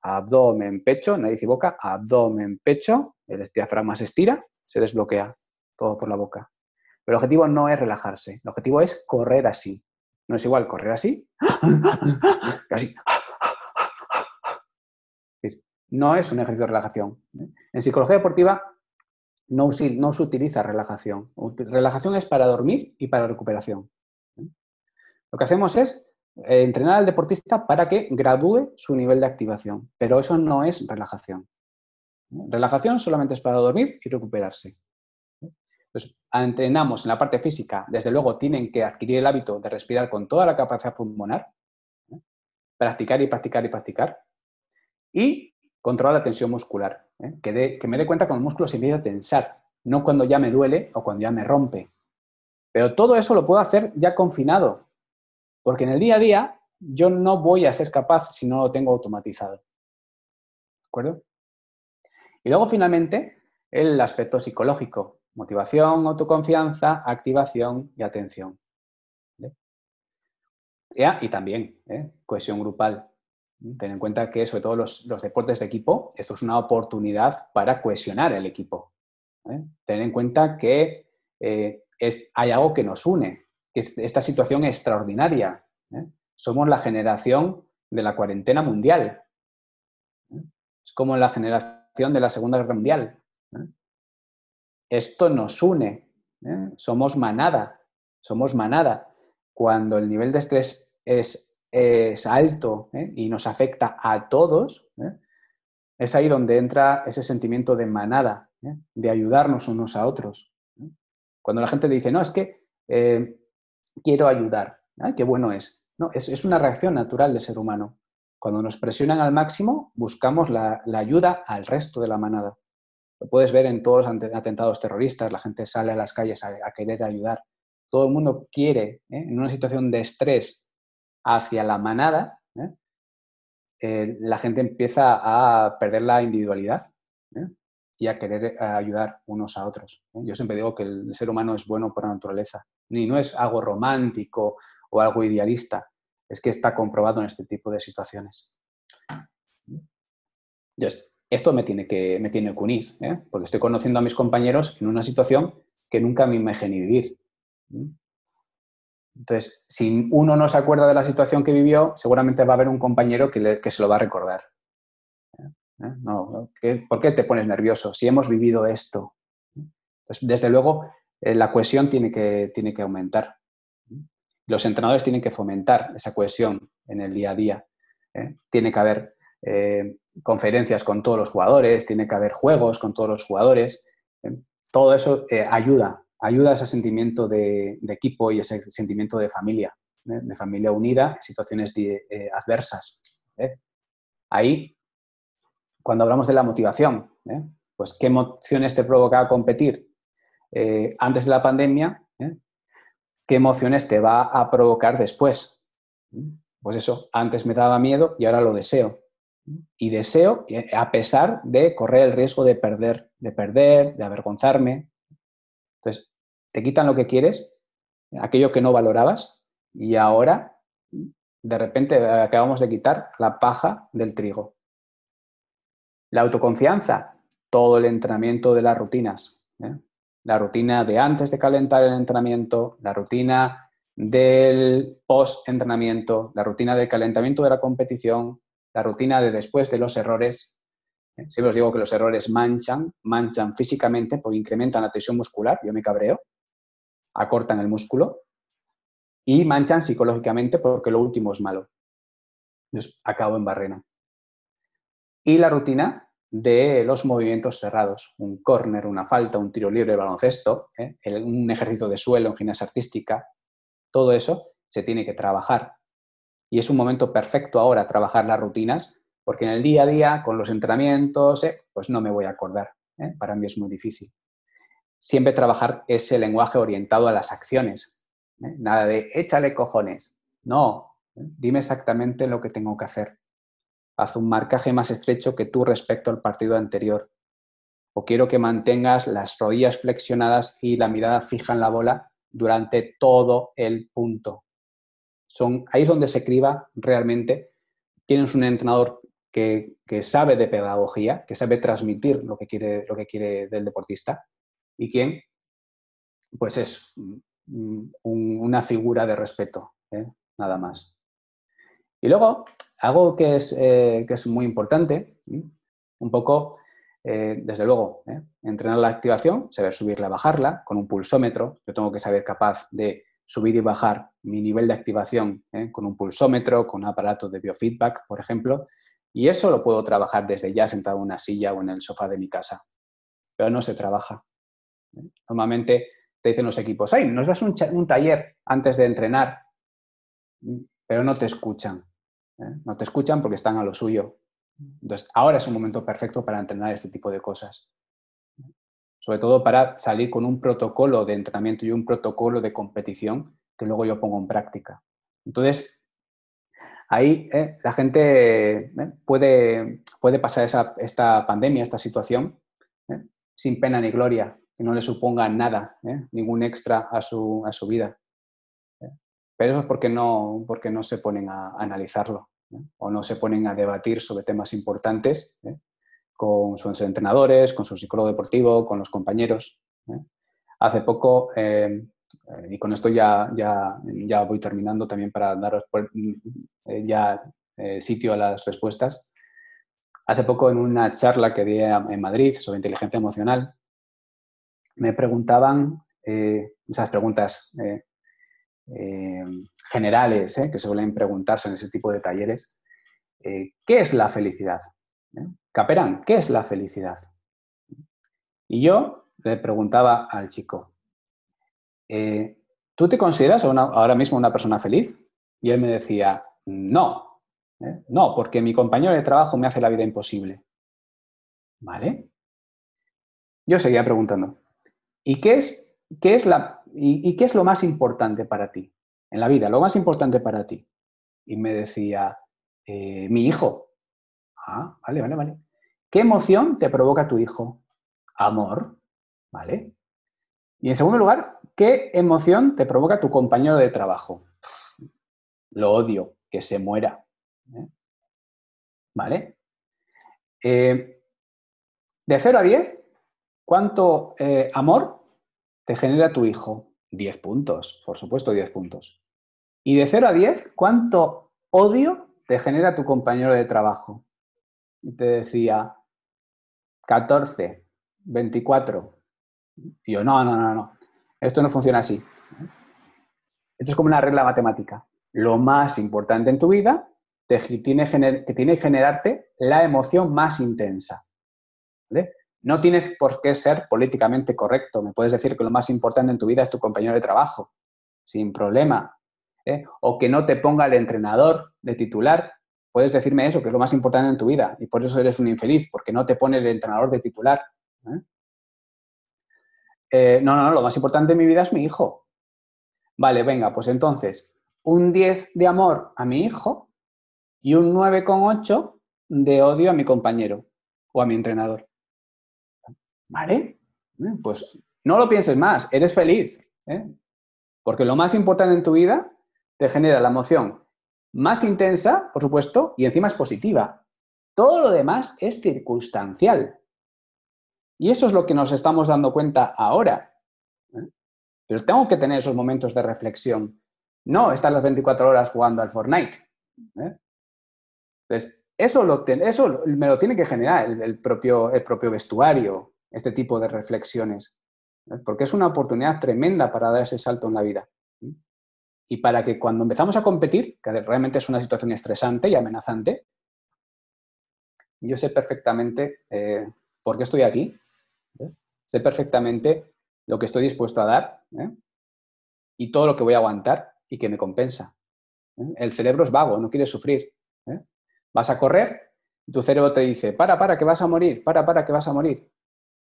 Abdomen, pecho, nariz y boca, abdomen, pecho, el diafragma se estira, se desbloquea todo por la boca. Pero el objetivo no es relajarse, el objetivo es correr así. No es igual correr así, [LAUGHS] casi no es un ejercicio de relajación. ¿eh? En psicología deportiva no, se utiliza relajación. Relajación es para dormir y para recuperación. ¿eh? Lo que hacemos es eh, entrenar al deportista para que gradúe su nivel de activación, pero eso no es relajación. Relajación solamente es para dormir y recuperarse. Entonces, entrenamos en la parte física, desde luego tienen que adquirir el hábito de respirar con toda la capacidad pulmonar, practicar y practicar y practicar. Y controla la tensión muscular. ¿eh? Que, me dé cuenta cuando el músculo se empieza a tensar, no cuando ya me duele o cuando ya me rompe. Pero todo eso lo puedo hacer ya confinado, porque en el día a día yo no voy a ser capaz si no lo tengo automatizado. ¿De acuerdo? Y luego finalmente el aspecto psicológico, motivación, autoconfianza, activación y atención. Y también ¿eh? cohesión grupal. Ten en cuenta que, sobre todo los, deportes de equipo, esto es una oportunidad para cohesionar el equipo. ¿eh? En cuenta que eh, hay algo que nos une, que es esta situación extraordinaria. ¿eh? Somos la generación de la cuarentena mundial. Es como la generación de la Segunda Guerra Mundial. Esto nos une. Somos manada. Somos manada. Cuando el nivel de estrés es es alto ¿eh? y nos afecta a todos, ¿eh? es ahí donde entra ese sentimiento de manada, ¿eh? de ayudarnos unos a otros. Cuando la gente dice, no, es que quiero ayudar, qué bueno es. No, es. una reacción natural del ser humano. Cuando nos presionan al máximo, buscamos la, ayuda al resto de la manada. Lo puedes ver en todos los atentados terroristas, la gente sale a las calles a querer ayudar. Todo el mundo quiere, en una situación de estrés, hacia la manada, ¿eh? Eh, la gente empieza a perder la individualidad. ¿eh? y a querer ayudar unos a otros. Yo siempre digo que el ser humano es bueno por naturaleza, ni no es algo romántico o algo idealista, es que está comprobado en este tipo de situaciones. Esto me tiene que, me tiene que unir, porque estoy conociendo a mis compañeros en una situación que nunca me imaginé vivir. Entonces, si uno no se acuerda de la situación que vivió, seguramente va a haber un compañero que, se lo va a recordar. ¿Eh? No, ¿Por qué te pones nervioso? Si hemos vivido esto. desde luego, eh, la cohesión tiene que, aumentar. Los entrenadores tienen que fomentar esa cohesión en el día a día. Tiene que haber conferencias con todos los jugadores, tiene que haber juegos con todos los jugadores. ¿eh? Todo eso eh, ayuda, ayuda a ese sentimiento de, equipo y ese sentimiento de familia, ¿eh? de familia unida en situaciones adversas. Ahí, cuando hablamos de la motivación, pues qué emociones te provoca competir antes de la pandemia, qué emociones te va a provocar después. Pues eso, antes me daba miedo y ahora lo deseo y deseo, eh, a pesar de correr el riesgo de perder, de perder, de avergonzarme. Entonces, te quitan lo que quieres, aquello que no valorabas, y ahora, de repente, acabamos de quitar la paja del trigo. La autoconfianza, todo el entrenamiento de las rutinas. ¿eh? La rutina de antes de calentar el entrenamiento, la rutina del post-entrenamiento, la rutina del calentamiento de la competición, la rutina de después de los errores. ¿Eh? Siempre os digo que los errores manchan, manchan físicamente porque incrementan la tensión muscular, yo me cabreo, acortan el músculo, y manchan psicológicamente porque lo último es malo. Entonces, acabo en barrena. Y la rutina de los movimientos cerrados, un córner, una falta, un tiro libre de baloncesto, ¿eh? un ejercicio de suelo en gimnasia artística, todo eso se tiene que trabajar y es un momento perfecto ahora trabajar las rutinas, porque en el día a día, con los entrenamientos, eh, pues no me voy a acordar. ¿eh? Para mí es muy difícil. Siempre trabajar ese lenguaje orientado a las acciones. ¿eh? Nada de échale cojones. No, dime exactamente lo que tengo que hacer. Haz un marcaje más estrecho que tú respecto al partido anterior. O quiero que mantengas las rodillas flexionadas y la mirada fija en la bola durante todo el punto ahí es donde se criba realmente. Tienes un entrenador que, sabe de pedagogía, que sabe transmitir lo que quiere, lo que quiere del deportista y quien pues es una figura de respeto, ¿eh? nada más. Y luego, algo que es, eh, que es muy importante, un poco, eh, desde luego, entrenar la activación, saber subirla, bajarla, con un pulsómetro. Yo tengo que saber capaz de subir y bajar mi nivel de activación ¿eh? con un pulsómetro, con un aparato de biofeedback, por ejemplo, y eso lo puedo trabajar desde ya sentado en una silla o en el sofá de mi casa, pero no se trabaja. ¿eh? Normalmente te dicen los equipos, ay, nos das un, taller antes de entrenar, pero no te escuchan. ¿eh? No te escuchan porque están a lo suyo. Entonces, ahora es un momento perfecto para entrenar este tipo de cosas sobre todo para salir con un protocolo de entrenamiento y un protocolo de competición que luego yo pongo en práctica. Entonces, ahí eh, la gente eh, puede, puede pasar esta pandemia, esta situación, eh, sin pena ni gloria, que no le suponga nada, ningún extra a su, a su vida. Pero eso es porque no, porque no se ponen a, analizarlo o no se ponen a debatir sobre temas importantes con sus entrenadores, con su psicólogo deportivo, con los compañeros. ¿eh? Hace poco, eh, eh, y con esto ya, ya, ya, voy terminando también para daros ya sitio a las respuestas. Hace poco en una charla que di en Madrid sobre inteligencia emocional, me preguntaban esas preguntas generales que se suelen preguntarse en ese tipo de talleres. ¿Qué es la felicidad? Caperán, ¿qué es la felicidad? Y yo le preguntaba al chico, eh, ¿tú te consideras ahora mismo una persona feliz? Y él me decía, no, ¿eh? no, porque mi compañero de trabajo me hace la vida imposible. ¿Vale? Yo seguía preguntando, ¿y qué es, qué es, la, y, qué es lo más importante para ti en la vida? Lo más importante para ti. Y me decía, eh, mi hijo. Ah, vale, vale, vale. ¿Qué emoción te provoca tu hijo? Amor, ¿vale? Y en segundo lugar, ¿qué emoción te provoca tu compañero de trabajo? Lo odio, que se muera. ¿eh? ¿Vale? Eh, de 0 a 10, ¿cuánto eh, amor te genera tu hijo? 10 puntos, por supuesto 10 puntos. Y de 0 a 10, ¿cuánto odio te genera tu compañero de trabajo? Y te decía 14, 24. Y yo, no, no, no, no. Esto no funciona así. Esto es como una regla matemática. Lo más importante en tu vida te tiene, que generarte la emoción más intensa. No tienes por qué ser políticamente correcto. Me puedes decir que lo más importante en tu vida es tu compañero de trabajo, sin problema. ¿eh? O que no te ponga el entrenador de titular. Puedes decirme eso, que es lo más importante en tu vida, y por eso eres un infeliz, porque no te pone el entrenador de titular. ¿eh? Eh, no, no, no, lo más importante en mi vida es mi hijo. Vale, venga, pues entonces, un 10 de amor a mi hijo y un 9,8 de odio a mi compañero o a mi entrenador. ¿Vale? Eh, pues no lo pienses más, eres feliz. ¿eh? Porque lo más importante en tu vida te genera la emoción más intensa, por supuesto, y encima es positiva. Todo lo demás es circunstancial. Y eso es lo que nos estamos dando cuenta ahora. ¿eh? Pero tengo que tener esos momentos de reflexión. No estar las 24 horas jugando al Fortnite. Entonces, eso, lo, me lo tiene que generar el, propio, vestuario, este tipo de reflexiones, porque es una oportunidad tremenda para dar ese salto en la vida. Y para que cuando empezamos a competir, que realmente es una situación estresante y amenazante, yo sé perfectamente eh, por qué estoy aquí, sé perfectamente lo que estoy dispuesto a dar ¿eh? y todo lo que voy a aguantar y que me compensa. ¿eh? El cerebro es vago, no quiere sufrir. Vas a correr, tu cerebro te dice, para, para, que vas a morir, para, para, que vas a morir.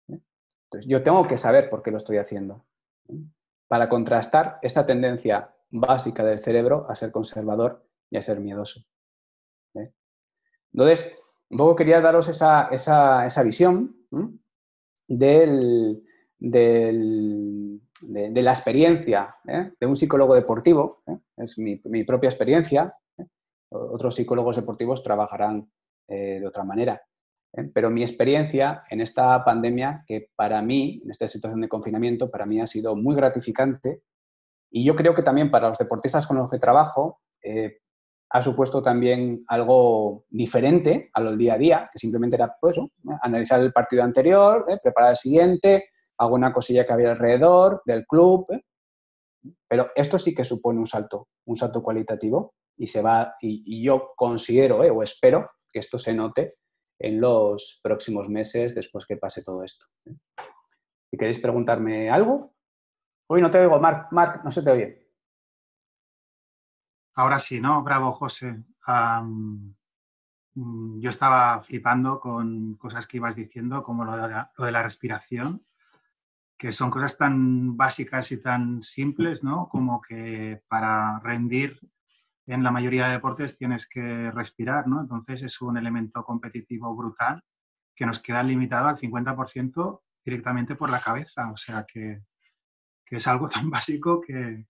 Entonces, yo tengo que saber por qué lo estoy haciendo. Para contrastar esta tendencia básica del cerebro a ser conservador y a ser miedoso. Entonces, un poco quería daros esa, visión de, la experiencia ¿eh? de un psicólogo deportivo, ¿eh? es mi, propia experiencia, otros psicólogos deportivos trabajarán eh, de otra manera. ¿eh? Pero mi experiencia en esta pandemia, que para mí, en esta situación de confinamiento, para mí ha sido muy gratificante y yo creo que también para los deportistas con los que trabajo eh, ha supuesto también algo diferente a lo del día a día, que simplemente era pues, analizar el partido anterior, preparar el siguiente, alguna cosilla que había alrededor del club. Pero esto sí que supone un salto, un salto cualitativo y se va, y, yo considero eh, o espero que esto se note en los próximos meses después que pase todo esto. ¿eh? ¿Y queréis preguntarme algo? Uy, no te oigo, Marc, Marc, no se te oye. Ahora sí, ¿no? Bravo, José. Mm, yo estaba flipando con cosas que ibas diciendo, como lo de la respiración, que son cosas tan básicas y tan simples, ¿no? Como que para rendir en la mayoría de deportes tienes que respirar, ¿no? Entonces es un elemento competitivo brutal que nos queda limitado al 50% directamente por la cabeza. O sea que, es algo [LAUGHS] tan básico que,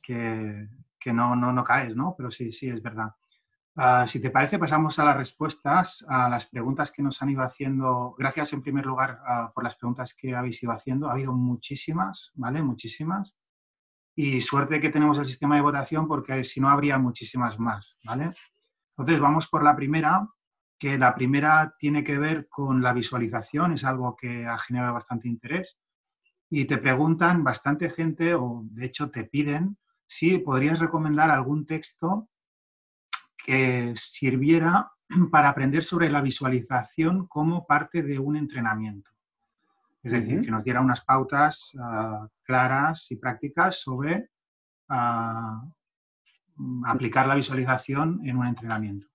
que, no, no, caes, ¿no? Pero sí, sí, es verdad. Ah, si te parece, pasamos a las respuestas, a las preguntas que nos han ido haciendo. Gracias en primer lugar ah, por las preguntas que habéis ido haciendo. Ha habido muchísimas, ¿vale? Muchísimas y suerte que tenemos el sistema de votación porque si no habría muchísimas más, ¿vale? Entonces vamos por la primera, que la primera tiene que ver con la visualización, es algo que ha generado bastante interés y te preguntan bastante gente o de hecho te piden si podrías recomendar algún texto que sirviera [CLEARS THROAT] para aprender sobre la visualización como parte de un entrenamiento. Es decir, que nos diera unas pautas ah, claras y prácticas sobre ah, aplicar la visualización en un entrenamiento.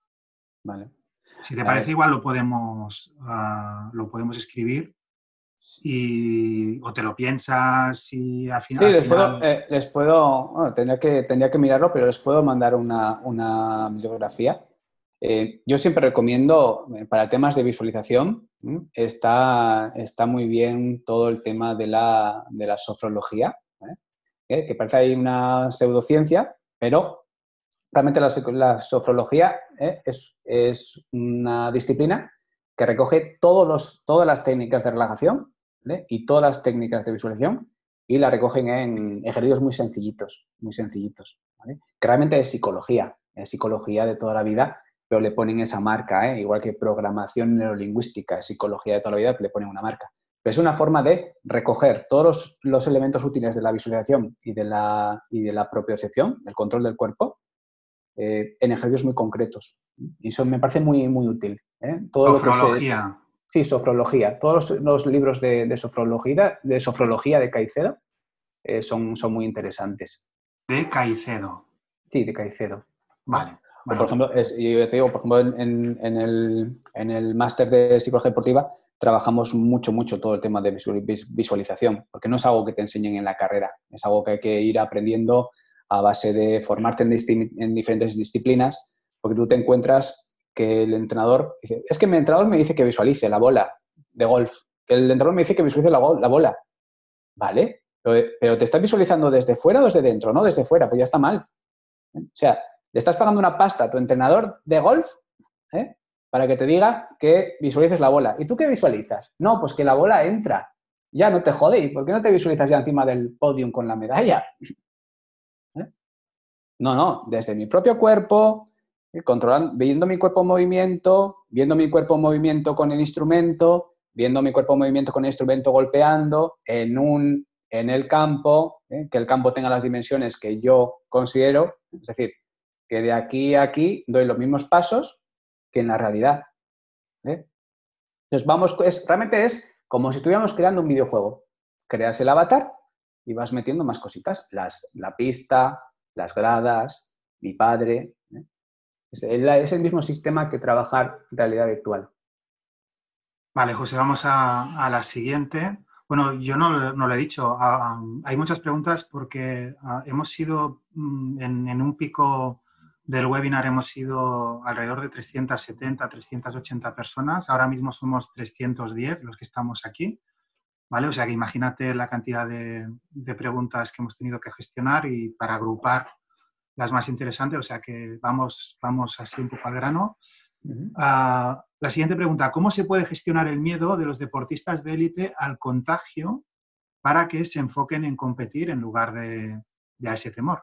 Vale. Si te parece, igual lo podemos, ah, lo podemos escribir y, o te lo piensas y al final... Sí, les puedo, eh, les puedo tendría, que, tendría que mirarlo, pero les puedo mandar una, una bibliografía. Eh, yo siempre recomiendo, eh, para temas de visualización, está, está muy bien todo el tema de la, de la sofrología, que parece ahí una pseudociencia, pero realmente la, la sofrología es, es, una disciplina que recoge todos los, todas las técnicas de relajación y todas las técnicas de visualización y la recogen en ejercicios muy sencillitos, muy sencillitos, que realmente es psicología, es psicología de toda la vida, pero le ponen esa marca, ¿eh? igual que programación neurolingüística, es psicología de toda la vida, le ponen una marca. Pero es una forma de recoger todos los, elementos útiles de la visualización y de la, y de la propiocepción, del control del cuerpo, eh, en ejercicios muy concretos. Y eso me parece muy, muy útil. ¿eh? Todo Sofrología. Sí, sofrología. Todos los, libros de, sofrología, de sofrología de Caicedo eh, son, son muy interesantes. De Caicedo. Sí, de Caicedo. Vale. Por ejemplo, es, yo te digo, por ejemplo, en, el, en el máster de psicología deportiva trabajamos mucho, mucho todo el tema de visualización, porque no es algo que te enseñen en la carrera, es algo que hay que ir aprendiendo a base de formarte en, en diferentes disciplinas, porque tú te encuentras que el entrenador dice, es que mi entrenador me dice que visualice la bola de golf, el entrenador me dice que visualice la, bola. Vale, pero, te estás visualizando desde fuera o desde dentro, no desde fuera, pues ya está mal. O sea, le estás pagando una pasta a tu entrenador de golf ¿eh? para que te diga que visualices la bola. ¿Y tú qué visualizas? No, pues que la bola entra. Ya no te jode. ¿Y por qué no te visualizas ya encima del podium con la medalla? [LAUGHS] ¿Eh? No, no, desde mi propio cuerpo, controlando, viendo mi cuerpo en movimiento, viendo mi cuerpo en movimiento con el instrumento, viendo mi cuerpo en movimiento con el instrumento golpeando en, un, en el campo, ¿eh? que el campo tenga las dimensiones que yo considero, es decir, que de aquí a aquí doy los mismos pasos que en la realidad. ¿eh? Entonces, vamos, realmente es como si estuviéramos creando un videojuego. Creas el avatar y vas metiendo más cositas, las, la pista, las gradas, mi padre, Es el, mismo sistema que trabajar realidad virtual. Vale, José, vamos a, la siguiente. Bueno, yo no, lo he dicho. hay muchas preguntas porque hemos sido mm, en, un pico del webinar, hemos sido alrededor de 370, 380 personas. Ahora mismo somos 310 los que estamos aquí. ¿Vale? O sea que imagínate la cantidad de, de preguntas que hemos tenido que gestionar y para agrupar las más interesantes, o sea que vamos, vamos así un poco al grano. Ah, la siguiente pregunta, ¿cómo se puede gestionar el miedo de los deportistas de élite al contagio para que se enfoquen en competir en lugar de, a ese temor?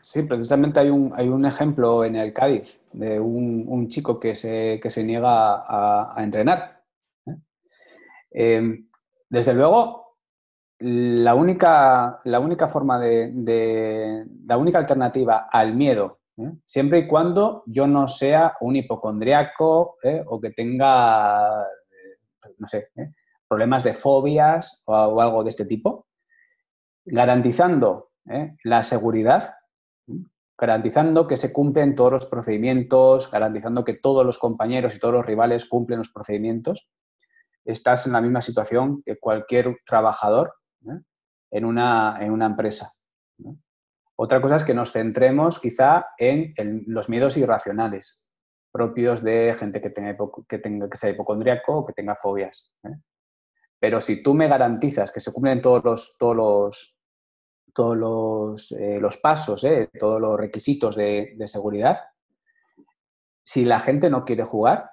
Sí, precisamente hay un, hay un ejemplo en el Cádiz de un, chico que se, que se niega a, entrenar. ¿eh? Em, desde luego, la única, la única forma de, la única alternativa al miedo, ¿eh? siempre y cuando yo no sea un hipocondriaco ¿eh? o que tenga, eh, no sé, problemas de fobias o, algo de este tipo, garantizando la seguridad, garantizando que se cumplen todos los procedimientos, garantizando que todos los compañeros y todos los rivales cumplen los procedimientos, estás en la misma situación que cualquier trabajador en, una, en, una, empresa. Otra cosa es que nos centremos quizá en los miedos irracionales propios de gente que, tenga, que, tenga, que sea hipocondríaco o que tenga fobias. ¿eh? Pero si tú me garantizas que se cumplen todos los, todos todos los, eh, los pasos, ¿eh? todos los requisitos de, de, seguridad, si la gente no quiere jugar,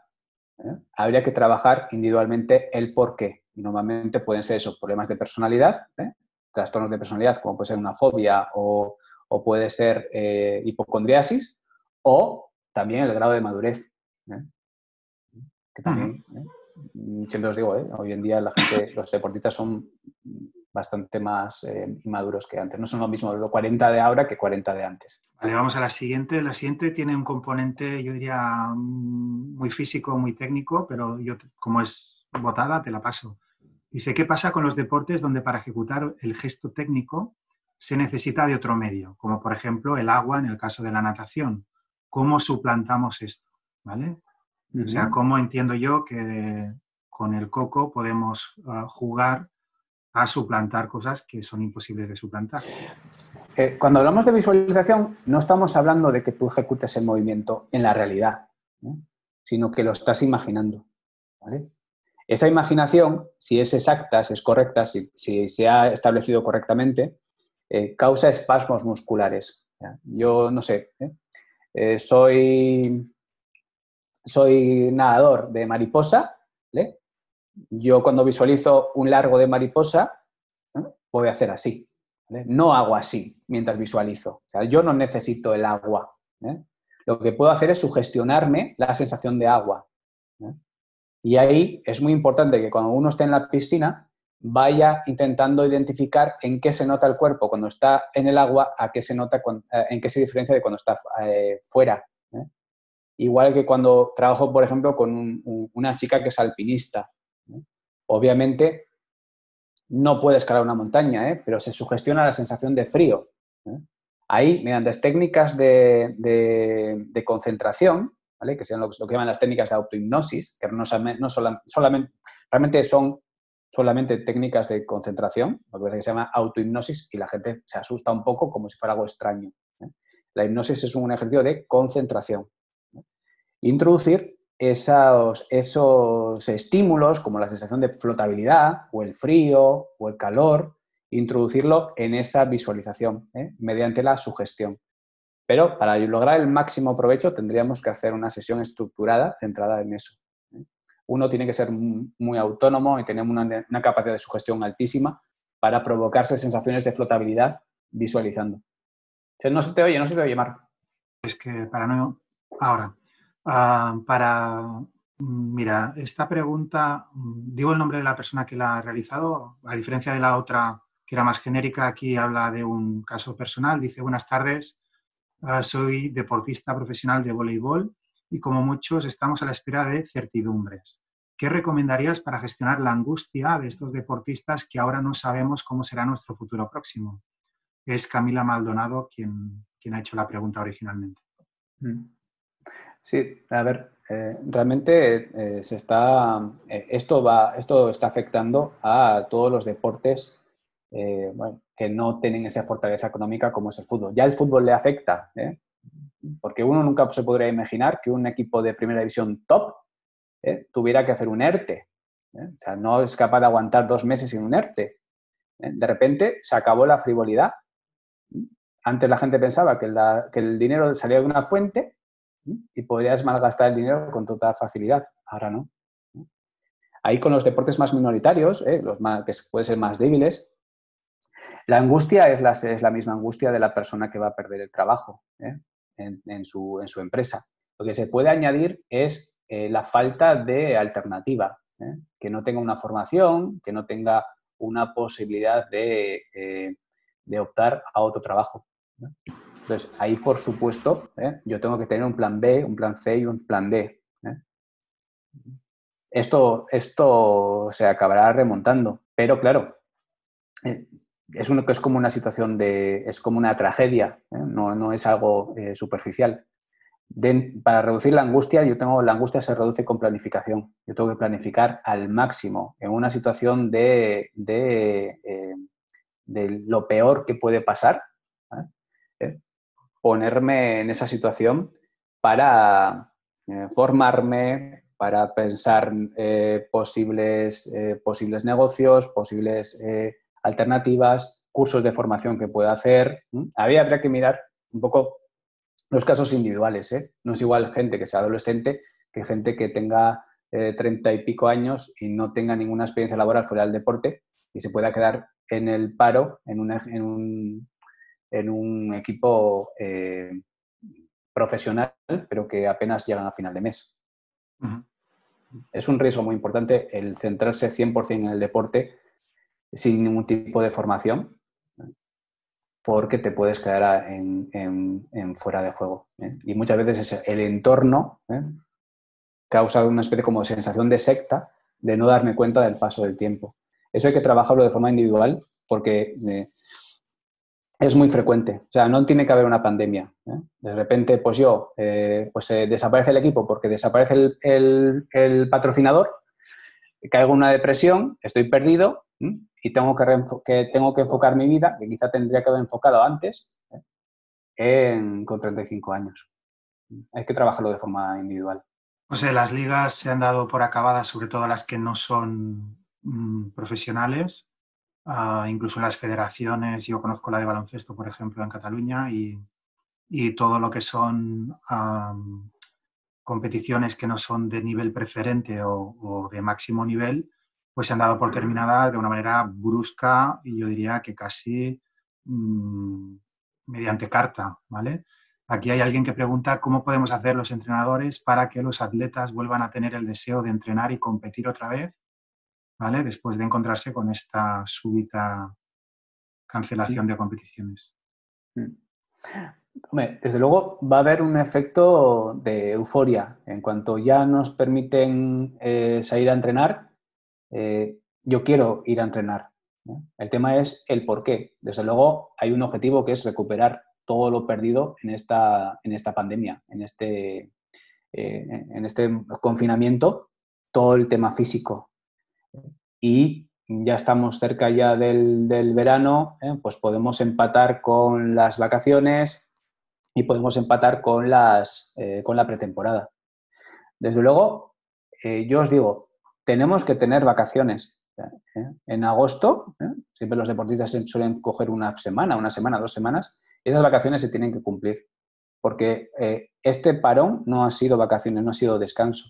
habría que trabajar individualmente el por qué. Y normalmente pueden ser esos problemas de personalidad, ¿eh? trastornos de personalidad, como puede ser una fobia o, puede ser eh, hipocondriasis, o también el grado de madurez. ¿eh? Que también, siempre os digo, hoy en día la gente, los deportistas son bastante más inmaduros que antes. No son lo mismo los 40 de ahora que 40 de antes. Vale, vamos a la siguiente. La siguiente tiene un componente, yo diría, mm, muy físico, muy técnico, pero yo, como es votada, te la paso. Dice, ¿qué pasa con los deportes donde para ejecutar el gesto técnico se necesita de otro medio, como por ejemplo el agua en el caso de la natación? ¿Cómo suplantamos esto? ¿Vale? O sea, ¿cómo entiendo yo que con el coco podemos ah, jugar a suplantar cosas que son imposibles de suplantar? eh, cuando hablamos de visualización, no estamos hablando de que tú ejecutes el movimiento en la realidad, sino que lo estás imaginando. Esa imaginación, si es exacta, si es correcta, si, se ha establecido correctamente, eh, causa espasmos musculares. Yo no sé, ¿eh? soy, soy nadador de mariposa, yo cuando visualizo un largo de mariposa, voy a hacer así. No hago así mientras visualizo. yo no necesito el agua. ¿eh? Lo que puedo hacer es sugestionarme la sensación de agua. ¿Eh? Y ahí es muy importante que cuando uno esté en la piscina vaya intentando identificar en qué se nota el cuerpo cuando está en el agua, a qué se nota, eh, en qué se diferencia de cuando está fuera. Igual que cuando trabajo, por ejemplo, con una chica que es alpinista. Obviamente, no puede escalar una montaña, ¿eh? pero se sugestiona la sensación de frío. ¿eh? Ahí, mediante técnicas de, concentración, que sean lo, que llaman las técnicas de autohipnosis, que no, no solamente, realmente son solamente técnicas de concentración, lo que se llama autohipnosis, y la gente se asusta un poco como si fuera algo extraño. ¿eh? La hipnosis es un ejercicio de concentración. Introducir esos, esos estímulos, como la sensación de flotabilidad o el frío o el calor, introducirlo en esa visualización ¿eh? mediante la sugestión. Pero para lograr el máximo provecho tendríamos que hacer una sesión estructurada centrada en eso. ¿eh? Uno tiene que ser muy autónomo y tener una, capacidad de sugestión altísima para provocarse sensaciones de flotabilidad visualizando. No se te oye, no se te oye, Mar. Es que para no... Ahora, Ah, para, mira, esta pregunta, digo el nombre de la persona que la ha realizado, a diferencia de la otra que era más genérica, aquí habla de un caso personal. Dice, buenas tardes, ah, soy deportista profesional de voleibol y como muchos estamos a la espera de certidumbres. ¿Qué recomendarías para gestionar la angustia de estos deportistas que ahora no sabemos cómo será nuestro futuro próximo? Es Camila Maldonado quien, quien ha hecho la pregunta originalmente. Mm. Sí, a ver, eh, realmente eh, se está, eh, esto, va, esto está afectando a todos los deportes que no tienen esa fortaleza económica como es el fútbol. Ya el fútbol le afecta, porque uno nunca se podría imaginar que un equipo de primera división top tuviera que hacer un ERTE. O sea, no es capaz de aguantar dos meses sin un ERTE. De repente se acabó la frivolidad. Antes la gente pensaba que, el dinero salía de una fuente y podrías malgastar el dinero con total facilidad. Ahora no. Ahí con los deportes más minoritarios, ¿eh? los más, que pueden ser más débiles, la angustia es la, misma angustia de la persona que va a perder el trabajo ¿eh? en, su, empresa. Lo que se puede añadir es eh, la falta de alternativa, que no tenga una formación, que no tenga una posibilidad de, optar a otro trabajo. Entonces, ahí, por supuesto, ¿eh? yo tengo que tener un plan B, un plan C y un plan D. ¿eh? Esto, esto se acabará remontando, pero claro, eh, es, uno, es como una situación de, es como una tragedia, no, no, es algo superficial. para reducir la angustia, yo tengo, la angustia se reduce con planificación. Yo tengo que planificar al máximo en una situación de, de, de lo peor que puede pasar ponerme en esa situación para eh, formarme, para pensar eh, posibles, eh, posibles negocios, posibles alternativas, cursos de formación que pueda hacer. Habría que mirar un poco los casos individuales. No es igual gente que sea adolescente que gente que tenga treinta y pico años y no tenga ninguna experiencia laboral fuera del deporte y se pueda quedar en el paro, en un en un equipo eh, profesional, pero que apenas llegan a final de mes. Es un riesgo muy importante el centrarse 100% en el deporte sin ningún tipo de formación, porque te puedes quedar en, fuera de juego. ¿eh? Y muchas veces el entorno ¿eh? causa una especie como sensación de secta de no darme cuenta del paso del tiempo. Eso hay que trabajarlo de forma individual porque es muy frecuente. O sea, no tiene que haber una pandemia. ¿eh? De repente, pues yo, eh, pues eh, desaparece el equipo porque desaparece el, patrocinador, caigo en una depresión, estoy perdido y tengo que, tengo que enfocar mi vida, que quizá tendría que haber enfocado antes, en, con 35 años. Hay que trabajarlo de forma individual. O sea, las ligas se han dado por acabadas, sobre todo las que no son mm, profesionales, ah, incluso las federaciones. Yo conozco la de baloncesto, por ejemplo, en Cataluña, y, y todo lo que son competiciones que no son de nivel preferente o, de máximo nivel, pues se han dado por terminadas de una manera brusca y yo diría que casi mm, mediante carta, ¿vale? Aquí hay alguien que pregunta cómo podemos hacer los entrenadores para que los atletas vuelvan a tener el deseo de entrenar y competir otra vez, ¿vale? Después de encontrarse con esta súbita cancelación de competiciones. Mm. desde luego va a haber un efecto de euforia. En cuanto ya nos permiten eh, salir a entrenar, eh, yo quiero ir a entrenar. El tema es el por qué. Desde luego hay un objetivo que es recuperar todo lo perdido en esta, en esta pandemia, en este, eh, en este confinamiento, todo el tema físico. Y ya estamos cerca ya del, verano, eh, pues podemos empatar con las vacaciones y podemos empatar con, las, con la pretemporada. Desde luego, yo os digo, tenemos que tener vacaciones. En agosto, siempre los deportistas suelen coger una semana, una semana, dos semanas, esas vacaciones se tienen que cumplir, porque eh, este parón no ha sido vacaciones, no ha sido descanso.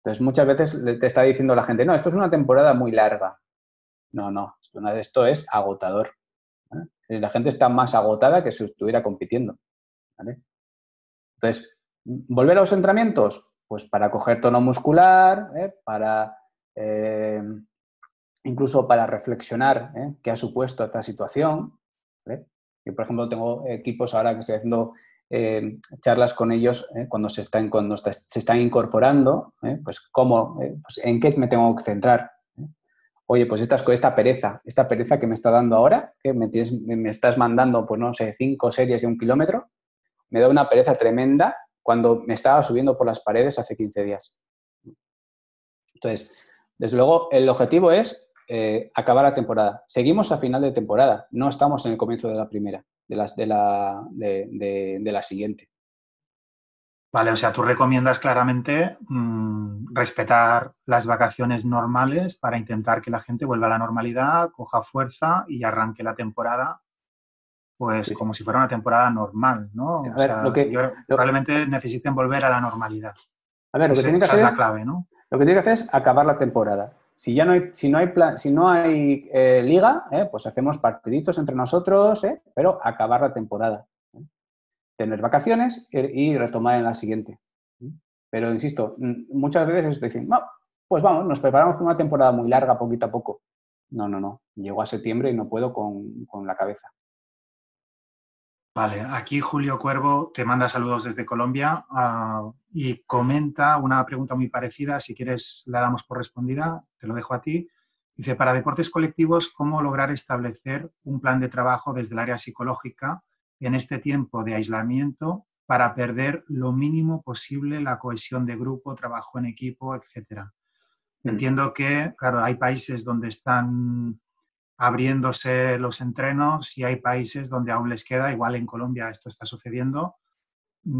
Entonces, muchas veces te está diciendo la gente, no, esto es una temporada muy larga. No, no, esto es agotador. La gente está más agotada que si estuviera compitiendo. Entonces, ¿volver a los entrenamientos? Pues para coger tono muscular, ¿eh? para eh, incluso para reflexionar qué ha supuesto esta situación. Yo, por ejemplo, tengo equipos ahora que estoy haciendo eh, charlas con ellos eh, cuando, se están, cuando se están incorporando, eh, pues cómo, pues en qué me tengo que centrar. Oye, pues esta, esta pereza, esta pereza que me está dando ahora, que me, me estás mandando, pues no sé, cinco series de un kilómetro, me da una pereza tremenda cuando me estaba subiendo por las paredes hace 15 días. Entonces, desde luego, el objetivo es eh, acabar la temporada. Seguimos a final de temporada, no estamos en el comienzo de la primera, de, las, de, la, de, la siguiente. Vale, o sea, tú recomiendas claramente mm, respetar las vacaciones normales para intentar que la gente vuelva a la normalidad, coja fuerza y arranque la temporada, pues como si fuera una temporada normal, ¿no? o sea, probablemente necesiten volver a la normalidad. A ver, lo que tiene que hacer es, la clave, ¿no? Lo que tiene que hacer es acabar la temporada. Si ya no hay, si no hay, si no hay eh, liga, eh, pues hacemos partiditos entre nosotros, eh, pero acabar la temporada. Tener vacaciones y retomar en la siguiente. Pero insisto, muchas veces dicen, no, pues vamos, nos preparamos para una temporada muy larga, poquito a poco. No, no, no. Llego a septiembre y no puedo con, con la cabeza. Vale, aquí Julio Cuervo te manda saludos desde Colombia ah, y comenta una pregunta muy parecida. Si quieres, la damos por respondida, te lo dejo a ti. Dice, para deportes colectivos, ¿cómo lograr establecer un plan de trabajo desde el área psicológica en este tiempo de aislamiento para perder lo mínimo posible la cohesión de grupo, trabajo en equipo, etcétera? Mm. Entiendo que, claro, hay países donde están abriéndose los entrenos y hay países donde aún les queda, igual en Colombia esto está sucediendo.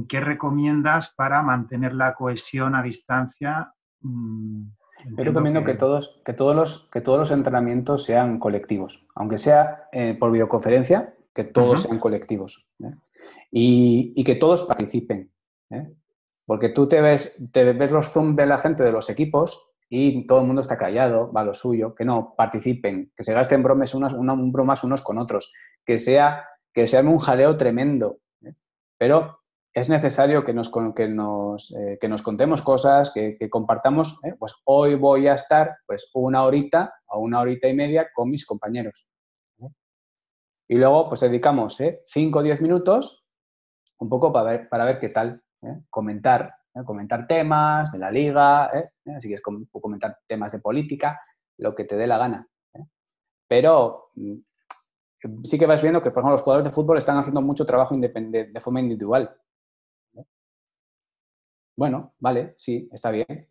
¿Qué recomiendas para mantener la cohesión a distancia? Mm, Yo recomiendo que... todos, que, todos los, que todos los entrenamientos sean colectivos, aunque sea eh, por videoconferencia, que todos sean colectivos ¿eh? y, que todos participen. ¿eh? Porque tú te ves, te ves los Zoom de la gente de los equipos y todo el mundo está callado, va lo suyo, que no, participen, que se gasten bromas unos, bromas unos con otros, que sea, que sea un jaleo tremendo. ¿eh? Pero es necesario que nos, que nos, eh, que nos contemos cosas, que, compartamos, ¿eh? pues hoy voy a estar pues una horita o una horita y media con mis compañeros. Y luego pues dedicamos 5 o 10 minutos un poco para ver, para ver qué tal, comentar ¿eh? comentar temas de la liga, ¿eh? ¿Eh? si quieres comentar temas de política, lo que te dé la gana. Pero mm, sí que vas viendo que, por ejemplo, los jugadores de fútbol están haciendo mucho trabajo de forma individual. Bueno, vale, sí, está bien.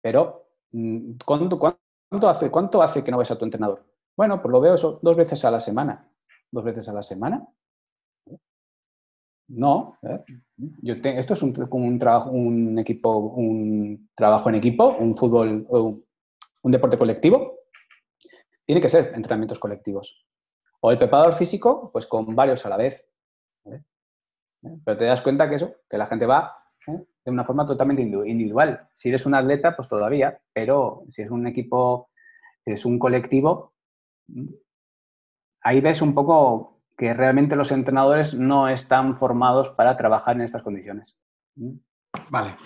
Pero, mm, ¿cuándo, ¿cuánto hace, ¿cuánto hace que no ves a tu entrenador? Bueno, pues lo veo eso dos veces a la semana. ¿Dos veces a la semana? No. ¿eh? Yo esto es un, trabajo, un equipo, un trabajo en equipo, un fútbol, un deporte colectivo. Tiene que ser entrenamientos colectivos. O el preparador físico, pues con varios a la vez. Pero te das cuenta que eso, que la gente va ¿eh? de una forma totalmente individual. Si eres un atleta, pues todavía, pero si es un equipo, es un colectivo, ahí ves un poco que realmente los entrenadores no están formados para trabajar en estas condiciones. Vale.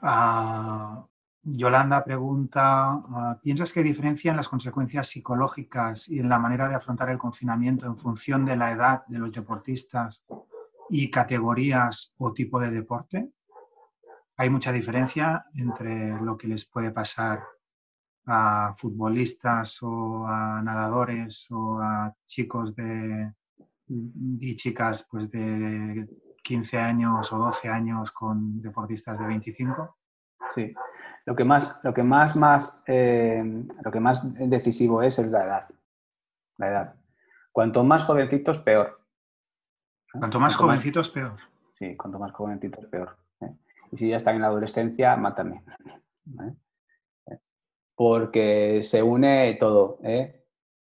Ah, Yolanda pregunta, ah, ¿piensas que diferencian las consecuencias psicológicas y en la manera de afrontar el confinamiento en función de la edad de los deportistas y categorías o tipo de deporte? ¿Hay mucha diferencia entre lo que les puede pasar a futbolistas o a nadadores o a chicos de, y chicas pues de 15 años o 12 años con deportistas de 25? Sí, lo que más, lo que más, más, eh, lo que más decisivo es es la edad. La edad. Cuanto más jovencitos, peor. Cuanto más jovencitos, peor. Sí, cuanto más jovencitos, peor. ¿eh? Y si ya están en la adolescencia, mátame. [LAUGHS] ¿eh? Porque se une todo, ¿eh?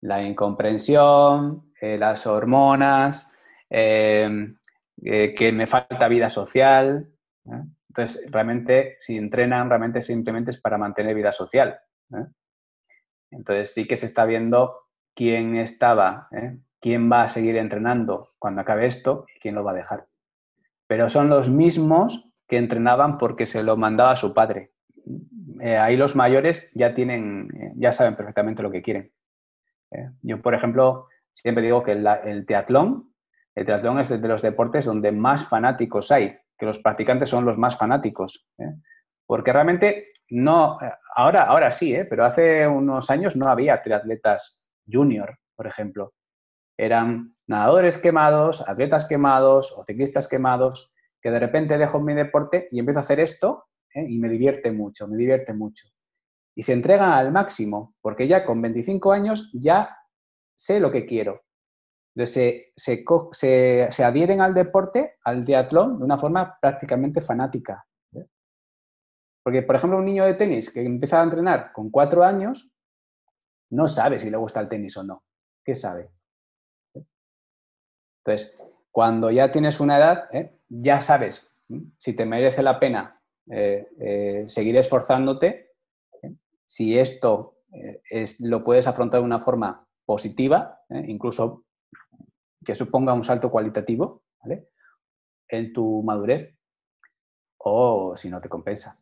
la incomprensión, las hormonas, que me falta vida social. Entonces, realmente, si entrenan, realmente simplemente es para mantener vida social. Entonces, sí que se está viendo quién estaba, quién va a seguir entrenando cuando acabe esto y quién lo va a dejar. Pero son los mismos que entrenaban porque se lo mandaba a su padre. Eh, ahí los mayores ya tienen, eh, ya saben perfectamente lo que quieren. Eh, yo, por ejemplo, siempre digo que el, teatlón, el teatlón es de los deportes donde más fanáticos hay, que los practicantes son los más fanáticos. Porque realmente no, ahora, ahora sí, pero hace unos años no había triatletas junior, por ejemplo eran nadadores quemados, atletas quemados o ciclistas quemados, que de repente dejo mi deporte y empiezo a hacer esto ¿eh? y me divierte mucho, me divierte mucho. Y se entregan al máximo, porque ya con 25 años ya sé lo que quiero. Entonces se, adhieren al deporte, al triatlón, de una forma prácticamente fanática. ¿eh? Porque, por ejemplo, un niño de tenis que empieza a entrenar con cuatro años, no sabe si le gusta el tenis o no. ¿Qué sabe? Entonces, cuando ya tienes una edad, ¿eh? ya sabes si te merece la pena eh, eh, seguir esforzándote, si esto lo puedes afrontar de una forma positiva, incluso que suponga un salto cualitativo en tu madurez, o si no te compensa.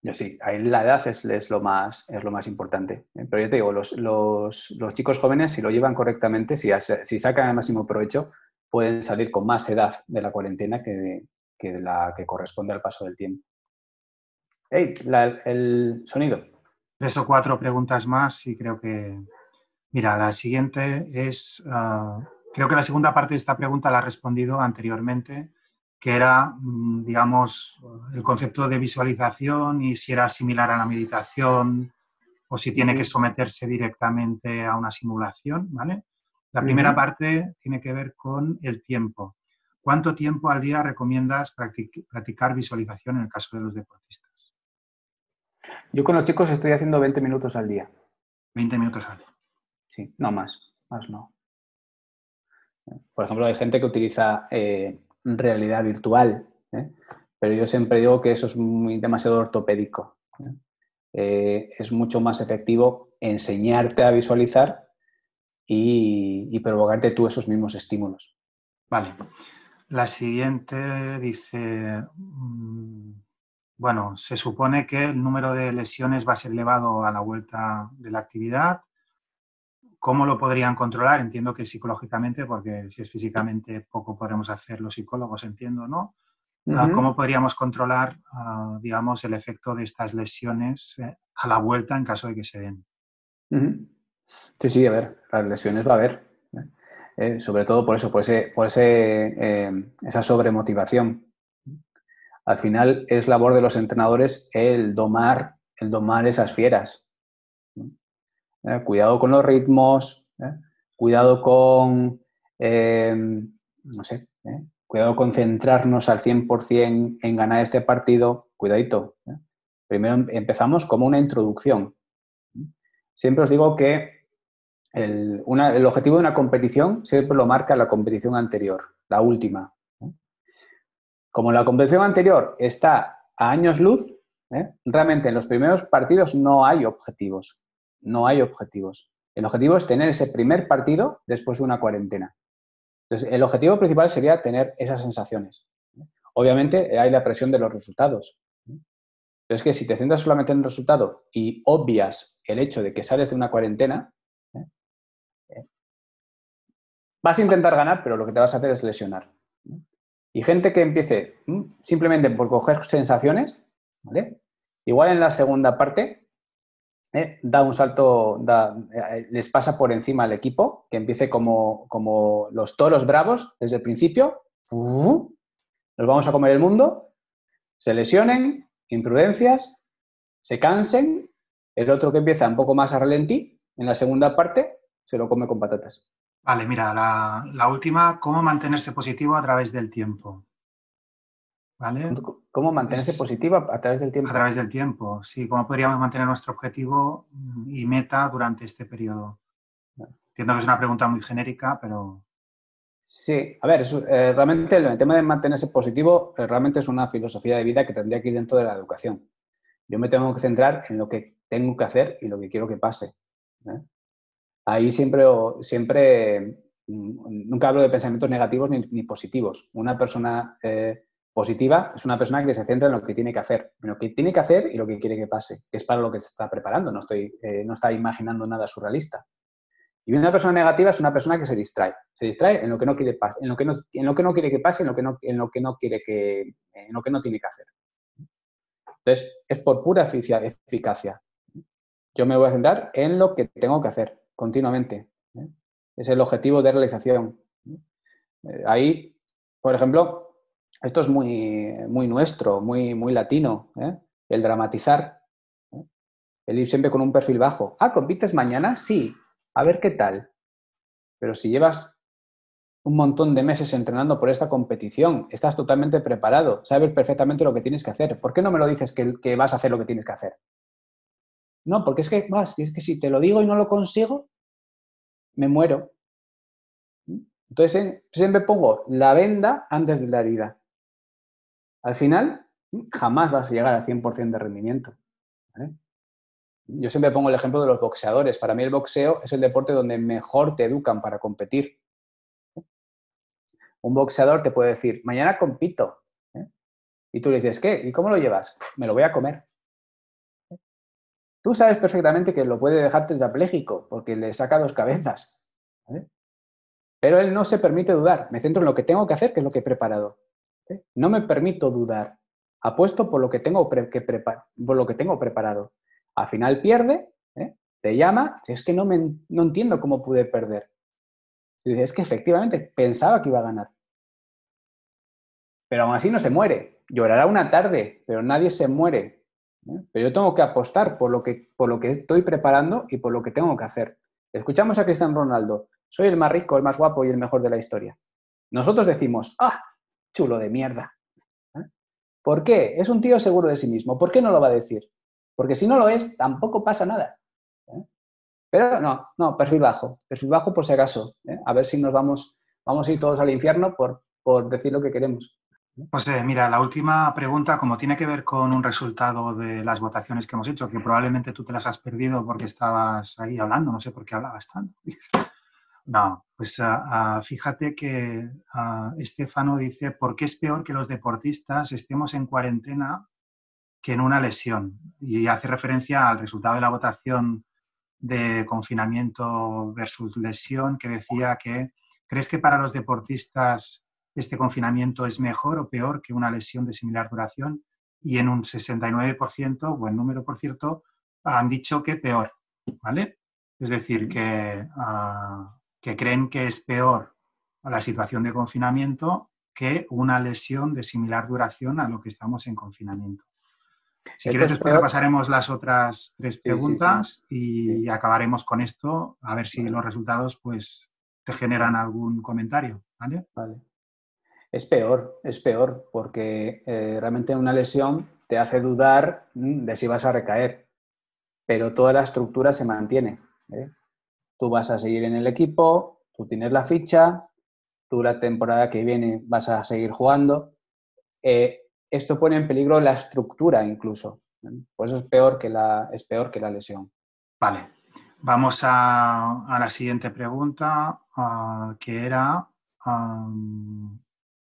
Yo sí, ahí la edad es, lo, más, es lo más importante. ¿eh? Pero yo te digo, los, chicos jóvenes, si lo llevan correctamente, si, si, sacan el máximo provecho, pueden salir con más edad de la cuarentena que, la que corresponde al paso del tiempo. El sonido. Tres o cuatro preguntas más y creo que... Mira, la siguiente es... Ah, creo que la segunda parte de esta pregunta la ha respondido anteriormente que era, mm, digamos, el concepto de visualización y si era similar a la meditación o si tiene que someterse directamente a una simulación, ¿vale? La primera parte tiene que ver con el tiempo. ¿Cuánto tiempo al día recomiendas practicar visualización en el caso de los deportistas? Yo con los chicos estoy haciendo 20 minutos al día. 20 minutos al día. Sí, no más, más no. Por ejemplo, hay gente que utiliza eh, realidad virtual. ¿eh? Pero yo siempre digo que eso es muy, demasiado ortopédico. ¿eh? Es mucho más efectivo enseñarte a visualizar y, provocarte tú esos mismos estímulos. Vale. La siguiente dice, mm, bueno, se supone que el número de lesiones va a ser elevado a la vuelta de la actividad ¿Cómo lo podrían controlar? Entiendo que psicológicamente, porque si es físicamente poco podremos hacer los psicólogos, entiendo, ¿no? Ah, ¿Cómo podríamos controlar, ah, digamos, el efecto de estas lesiones eh, a la vuelta en caso de que se den? Sí, sí, a ver, las lesiones va a haber. ¿eh? Eh, sobre todo por eso, por, ese, por ese, esa sobremotivación. Al final es labor de los entrenadores el domar, el domar esas fieras. ¿Eh? cuidado con los ritmos, ¿eh? cuidado con, no sé, cuidado con centrarnos al 100% en ganar este partido, cuidadito. Primero em, empezamos como una introducción. Siempre os digo que el, el objetivo de una competición siempre lo marca la competición anterior, la última. Como la competición anterior está a años luz, ¿eh? realmente en los primeros partidos no hay objetivos. No hay objetivos. El objetivo es tener ese primer partido después de una cuarentena. Entonces, el objetivo principal sería tener esas sensaciones. Obviamente hay la presión de los resultados. Pero es que si te centras solamente en el resultado y obvias el hecho de que sales de una cuarentena, ¿eh? Vas a intentar ganar, pero lo que te vas a hacer es lesionar. Y gente que empiece simplemente por coger sensaciones, ¿vale? Igual en la segunda parte ¿eh? da un salto, eh, les pasa por encima al equipo, que empiece como, como los toros bravos desde el principio, nos vamos a comer el mundo, se lesionen, imprudencias, se cansen, el otro que empieza un poco más a ralentí, en la segunda parte, se lo come con patatas. Vale, mira, la, última, ¿cómo mantenerse positivo a través del tiempo? ¿Vale? ¿Cómo mantenerse positivo a través del tiempo? A través del tiempo, sí. ¿Cómo podríamos mantener nuestro objetivo y meta durante este periodo? Entiendo que es una pregunta muy genérica, pero... Sí, a ver, eh, realmente el tema de mantenerse positivo eh, realmente es una filosofía de vida que tendría que ir dentro de la educación. Yo me tengo que centrar en lo que tengo que hacer y lo que quiero que pase. ¿eh? ahí siempre, siempre mm, nunca hablo de pensamientos negativos ni, positivos. Una persona eh, positiva es una persona que se centra en lo que tiene que hacer, en lo que tiene que hacer y lo que quiere que pase, que es para lo que se está preparando, no, estoy, eh, no está imaginando nada surrealista. Y una persona negativa es una persona que se distrae, se distrae en lo que no quiere, en lo que no, en lo que no quiere que pase, en lo que no, en lo que no quiere que, en lo que no tiene que hacer. Entonces, es por pura eficacia. Yo me voy a centrar en lo que tengo que hacer, continuamente. ¿eh? Es el objetivo de realización. Eh, ahí, por ejemplo, esto es muy, muy nuestro, muy, muy latino, ¿eh? el dramatizar, el ir siempre con un perfil bajo. Ah, ¿compites mañana? Sí. A ver qué tal. Pero si llevas un montón de meses entrenando por esta competición, estás totalmente preparado, sabes perfectamente lo que tienes que hacer. ¿Por qué no me lo dices que, vas a hacer lo que tienes que hacer? No, porque es que, es que si te lo digo y no lo consigo, me muero. Entonces siempre pongo la venda antes de la herida. Al final, jamás vas a llegar al 100% de rendimiento. Yo siempre pongo el ejemplo de los boxeadores. Para mí el boxeo es el deporte donde mejor te educan para competir. Un boxeador te puede decir, mañana compito. ¿eh? Y tú le dices, ¿qué? ¿Y cómo lo llevas? Me lo voy a comer. Tú sabes perfectamente que lo puede dejar tetrapléjico porque le saca dos cabezas. Pero él no se permite dudar. Me centro en lo que tengo que hacer, que es lo que he preparado. No me permito dudar. Apuesto por lo que tengo, por lo que tengo preparado. Al final pierde, ¿eh? te llama, es que no, me, no entiendo cómo pude perder. Dices, es que efectivamente pensaba que iba a ganar. Pero aún así no se muere. Llorará una tarde, pero nadie se muere ¿eh? Pero yo tengo que apostar por lo que, por lo que estoy preparando y por lo que tengo que hacer. Escuchamos a Cristiano Ronaldo, soy el más rico, el más guapo y el mejor de la historia. Nosotros decimos, ah, chulo de mierda. ¿eh? ¿Por qué? Es un tío seguro de sí mismo. ¿Por qué no lo va a decir? Porque si no lo es, tampoco pasa nada. ¿eh? Pero no, no, perfil bajo. Perfil bajo por si acaso. A ver si nos vamos, vamos a ir todos al infierno por, por decir lo que queremos. Pues mira, la última pregunta, como tiene que ver con un resultado de las votaciones que hemos hecho, que probablemente tú te las has perdido porque estabas ahí hablando, no sé por qué hablabas tanto. No, pues ah, fíjate que uh, Estefano dice, ¿por qué es peor que los deportistas estemos en cuarentena que en una lesión? Y hace referencia al resultado de la votación de confinamiento versus lesión, que decía que, ¿crees que para los deportistas este confinamiento es mejor o peor que una lesión de similar duración y en un 69%, buen número por cierto, han dicho que peor, ¿vale? Es decir, que, ah, que creen que es peor la situación de confinamiento que una lesión de similar duración a lo que estamos en confinamiento. Si quieres, después repasaremos las otras tres preguntas y acabaremos con esto, a ver si los resultados pues, te generan algún comentario. ¿vale? Es peor, es peor, porque eh, realmente una lesión te hace dudar mm, de si vas a recaer, pero toda la estructura se mantiene. ¿eh? Tú vas a seguir en el equipo, tú tienes la ficha, tú la temporada que viene vas a seguir jugando. Eh, esto pone en peligro la estructura incluso. Por eso es peor que la, es peor que la lesión. Vale. Vamos a, la siguiente pregunta, ah, que era,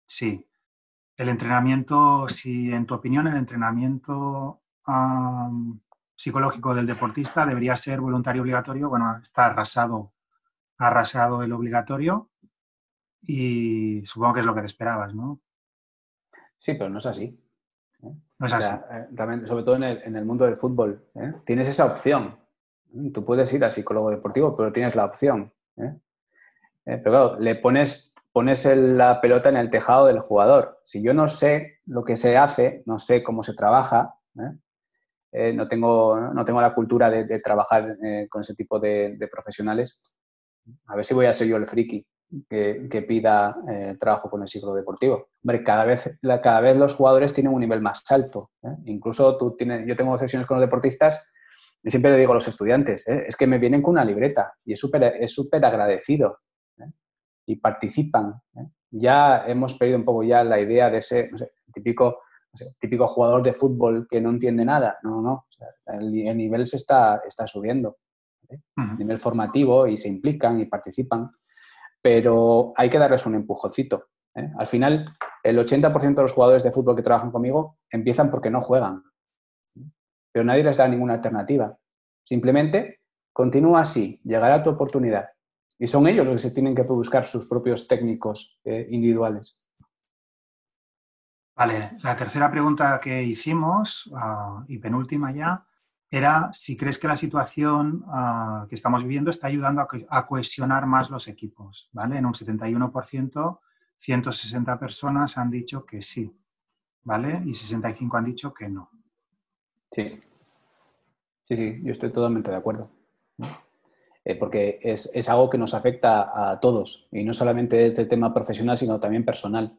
sí, el entrenamiento, si en tu opinión el entrenamiento psicológico del deportista debería ser voluntario obligatorio, bueno, está arrasado, arrasado el obligatorio y supongo que es lo que te esperabas, ¿no? Sí, pero no es así. ¿eh? No es así. Eh, sobre todo en el, mundo del fútbol. ¿eh? Tienes esa opción. Tú puedes ir al psicólogo deportivo, pero tienes la opción. pero claro, le pones, pones la pelota en el tejado del jugador. Si yo no sé lo que se hace, no sé cómo se trabaja, no, tengo, no tengo la cultura de, trabajar con ese tipo de, profesionales, a ver si voy a ser yo el friki que, pida eh, trabajo con el ciclo deportivo. Hombre, cada vez, cada vez los jugadores tienen un nivel más alto. ¿eh? Incluso tú tienes, yo tengo sesiones con los deportistas y siempre le digo a los estudiantes, ¿eh? es que me vienen con una libreta y es súper es súper agradecido y participan. Ya hemos perdido un poco ya la idea de ese típico, típico jugador de fútbol que no entiende nada. No, no, el, nivel se está, está subiendo. A nivel formativo y se implican y participan pero hay que darles un empujoncito. ¿eh? Al final, el 80% de los jugadores de fútbol que trabajan conmigo empiezan porque no juegan, pero nadie les da ninguna alternativa. Simplemente continúa así, llegará tu oportunidad. Y son ellos los que se tienen que buscar sus propios técnicos eh, individuales. Vale, la tercera pregunta que hicimos, ah, y penúltima ya, era si crees que la situación ah, que estamos viviendo está ayudando a, cohesionar más los equipos, ¿vale? En un 71%, 160 personas han dicho que sí, ¿vale? Y 65 han dicho que no. Sí, sí, sí, yo estoy totalmente de acuerdo. Eh, porque es, algo que nos afecta a todos, y no solamente desde el tema profesional, sino también personal.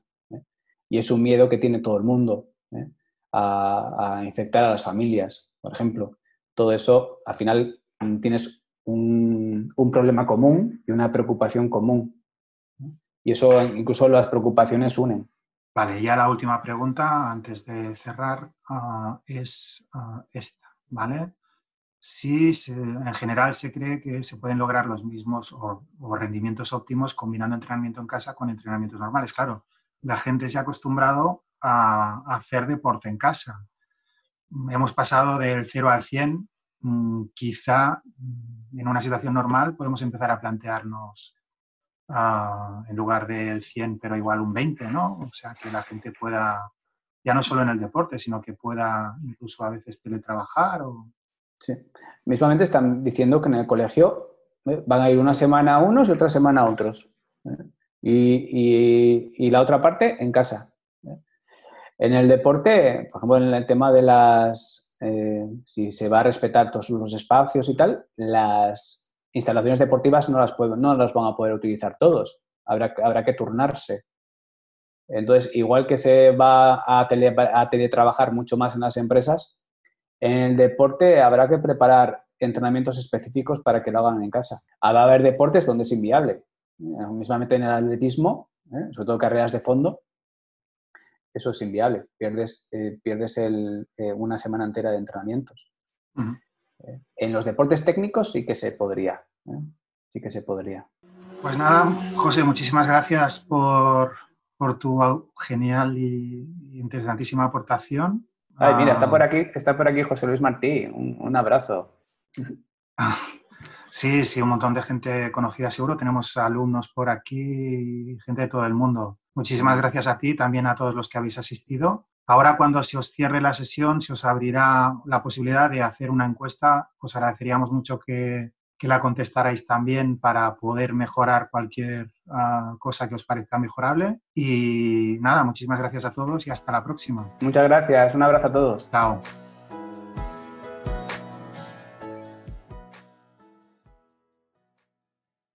Y es un miedo que tiene todo el mundo ¿eh? a, a infectar a las familias, por ejemplo todo eso, al final mm, tienes un, problema común y una preocupación común. Y eso, incluso las preocupaciones unen. Vale, ya la última pregunta antes de cerrar ah, es ah, esta, ¿vale? Si en general se cree que se pueden lograr los mismos o, rendimientos óptimos combinando entrenamiento en casa con entrenamientos normales. Claro, la gente se ha acostumbrado a hacer deporte en casa, hemos pasado del 0 al 100, mm, quizá mm, en una situación normal podemos empezar a plantearnos ah, en lugar del 100, pero igual un 20, ¿no? O sea, que la gente pueda, ya no solo en el deporte, sino que pueda incluso a veces teletrabajar. O... Sí, mismamente están diciendo que en el colegio eh, van a ir una semana a unos y otra semana a otros. ¿Eh? y la otra parte en casa. En el deporte, por ejemplo, en el tema de las, eh, si se va a respetar todos los espacios y tal, las instalaciones deportivas no las, puedo, no las van a poder utilizar todos, habrá, habrá que turnarse. Entonces, igual que se va a, a teletrabajar mucho más en las empresas, en el deporte habrá que preparar entrenamientos específicos para que lo hagan en casa. Va a haber deportes donde es inviable. Eh, mismamente en el atletismo, eh, sobre todo carreras de fondo, eso es inviable. Pierdes, eh, pierdes el, eh, una semana entera de entrenamientos. En los deportes técnicos sí que se podría. Sí que se podría. Pues nada, José, muchísimas gracias por, tu genial y interesantísima aportación. Ay, mira, está por ah. aquí, está por aquí José Luis Martí. Un, abrazo. [LAUGHS] Sí, sí, un montón de gente conocida seguro. Tenemos alumnos por aquí, gente de todo el mundo. Muchísimas gracias a ti, también a todos los que habéis asistido. Ahora, cuando se os cierre la sesión, se os abrirá la posibilidad de hacer una encuesta. Os agradeceríamos mucho que, la contestarais también para poder mejorar cualquier ah, cosa que os parezca mejorable. Y nada, muchísimas gracias a todos y hasta la próxima. Muchas gracias. Un abrazo a todos. Chao.